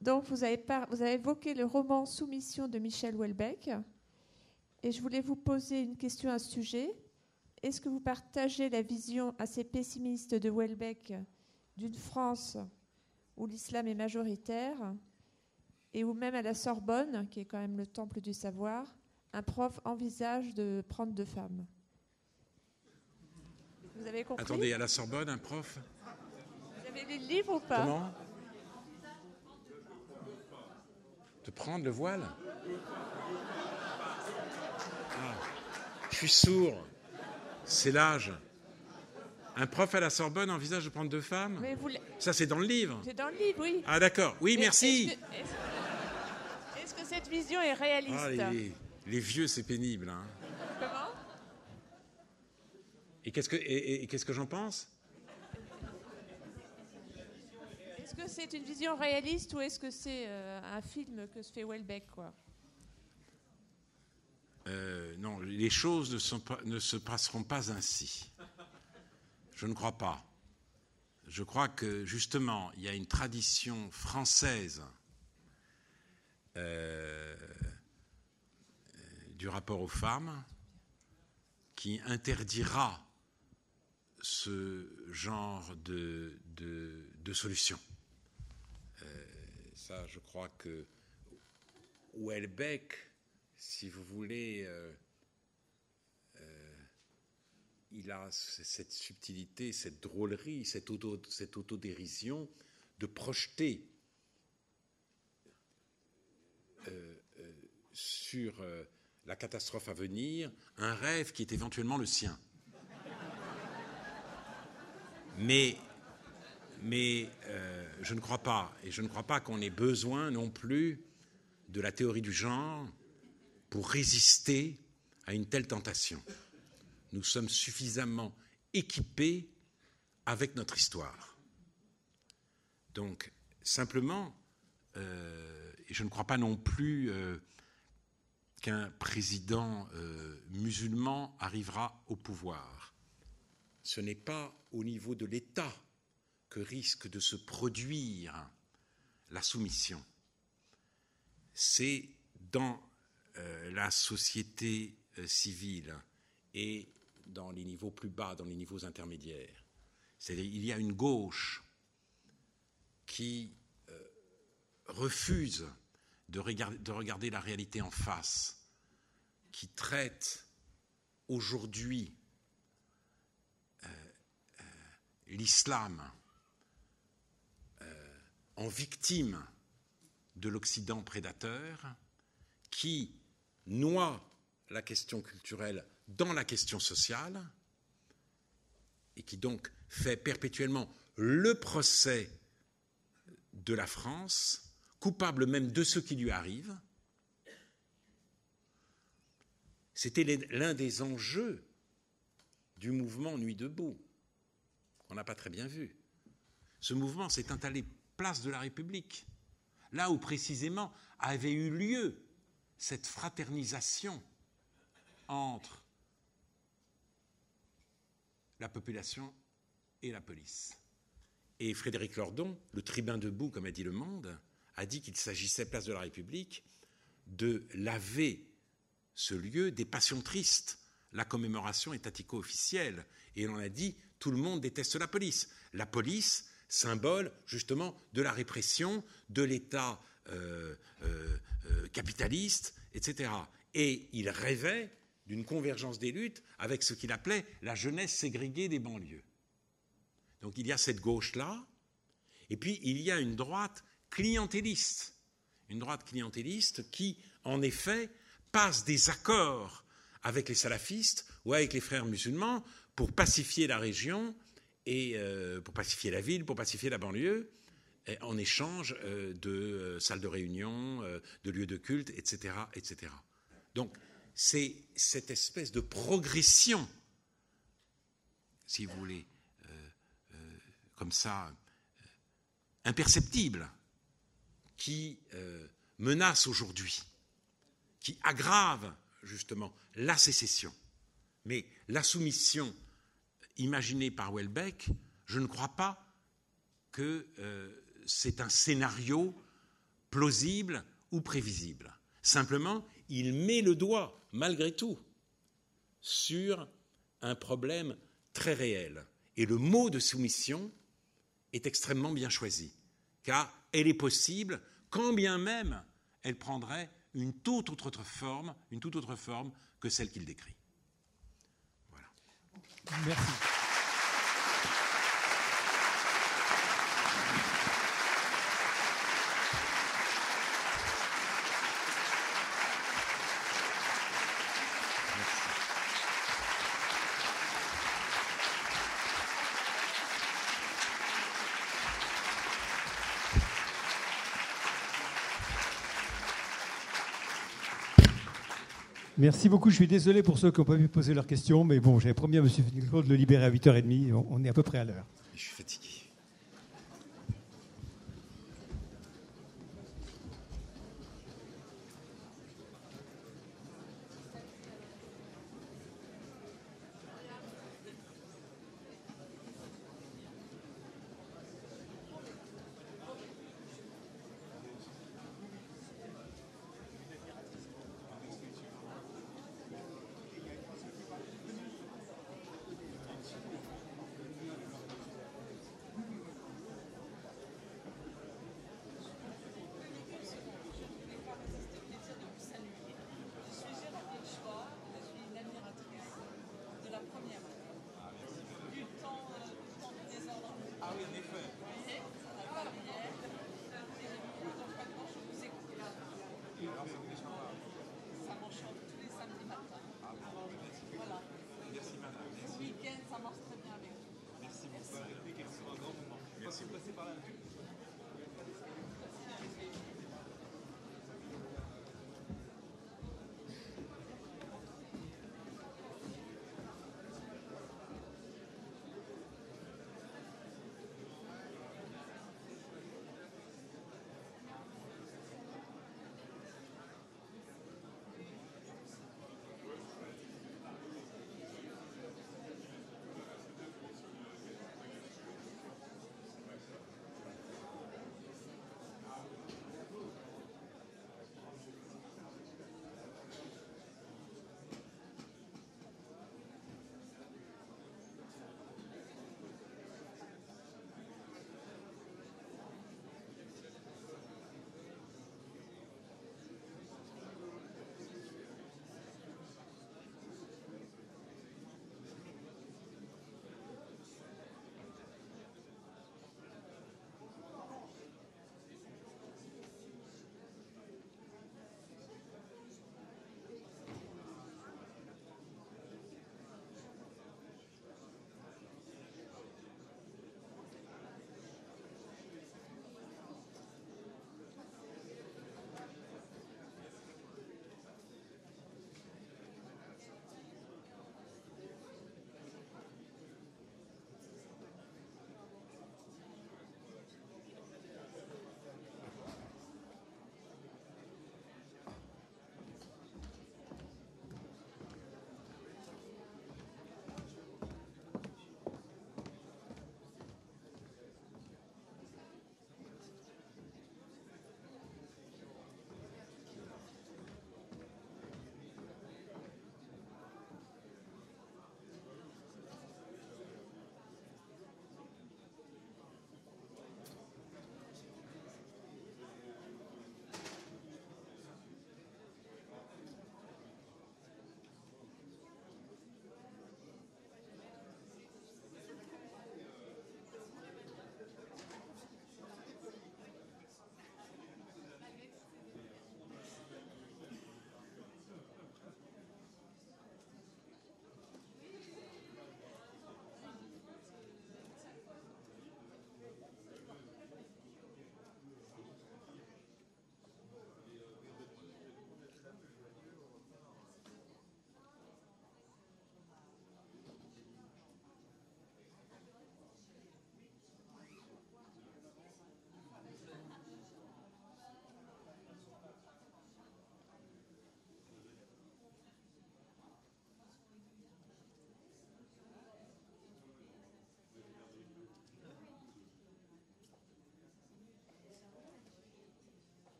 Donc, vous avez, par... vous avez évoqué le roman Soumission de Michel Houellebecq. Et je voulais vous poser une question à ce sujet. Est-ce que vous partagez la vision assez pessimiste de Houellebecq d'une France où l'islam est majoritaire et où même à la Sorbonne, qui est quand même le temple du savoir, un prof envisage de prendre deux femmes. Vous avez compris? Attendez, à la Sorbonne, un prof? Vous avez lu le livre ou pas? Comment? De prendre le voile? Ah, Je suis sourd. C'est l'âge. Un prof à la Sorbonne envisage de prendre deux femmes Mais vous... Ça, c'est dans le livre C'est dans le livre, oui. Ah, d'accord. Oui, merci. Est-ce que, cette vision est réaliste Ah, les, les vieux, c'est pénible. Hein. Comment? Et qu'est-ce que, et, et qu'est-ce que j'en pense? Est-ce que c'est une vision réaliste ou est-ce que c'est euh, un film que se fait Welbeck, quoi? Euh, Non, les choses ne, sont pas, ne se passeront pas ainsi. Je ne crois pas. Je crois que justement, il y a une tradition française euh, du rapport aux femmes qui interdira ce genre de, de, de solution. Euh, ça, je crois que Houellebecq, si vous voulez, euh, il a cette subtilité, cette drôlerie, cette, auto, cette autodérision de projeter euh, euh, sur euh, la catastrophe à venir, un rêve qui est éventuellement le sien. Mais, je ne crois pas, et je ne crois pas qu'on ait besoin non plus de la théorie du genre pour résister à une telle tentation. Nous sommes suffisamment équipés avec notre histoire. Donc, simplement, euh, je ne crois pas non plus euh, qu'un président euh, musulman arrivera au pouvoir. Ce n'est pas au niveau de l'État que risque de se produire la soumission. C'est dans la société civile et dans les niveaux plus bas, dans les niveaux intermédiaires. Il y a une gauche qui euh, refuse de regarder, de regarder, la réalité en face, qui traite aujourd'hui euh, euh, l'islam en victime de l'Occident prédateur, qui noie la question culturelle dans la question sociale, et qui donc fait perpétuellement le procès de la France, coupable même de ce qui lui arrive. C'était l'un des enjeux du mouvement Nuit debout, qu'on n'a pas très bien vu. Ce mouvement s'est installé place de la République, là où précisément avait eu lieu cette fraternisation entre la population et la police. Et Frédéric Lordon, le tribun debout, comme a dit Le Monde, a dit qu'il s'agissait, place de la République, de laver ce lieu des passions tristes. La commémoration est étatico-officielle. Et on a dit, tout le monde déteste la police. La police, symbole justement de la répression, de l'État euh, euh, euh, capitaliste, etc. Et il rêvait d'une convergence des luttes avec ce qu'il appelait la jeunesse ségrégée des banlieues. Donc il y a cette gauche-là, et puis il y a une droite clientéliste, une droite clientéliste qui, en effet, passe des accords avec les salafistes ou avec les frères musulmans pour pacifier la région et euh, pour pacifier la ville, pour pacifier la banlieue, en échange euh, de euh, salles de réunion, de lieux de culte, etc., etc. Donc c'est cette espèce de progression, si vous voulez, euh, euh, comme ça, euh, imperceptible, qui menace aujourd'hui, qui aggrave justement la sécession. Mais la soumission imaginée par Welbeck, je ne crois pas que c'est un scénario plausible ou prévisible. Simplement, il met le doigt malgré tout, sur un problème très réel. Et le mot de soumission est extrêmement bien choisi, car elle est possible quand bien même elle prendrait une toute autre forme, une toute autre forme que celle qu'il décrit. Voilà. Merci. Merci beaucoup. Je suis désolé pour ceux qui n'ont pas pu poser leurs questions, mais bon, j'avais promis à M. Finkielkraut de le libérer à 8h30. On est à peu près à l'heure. Je suis fatigué.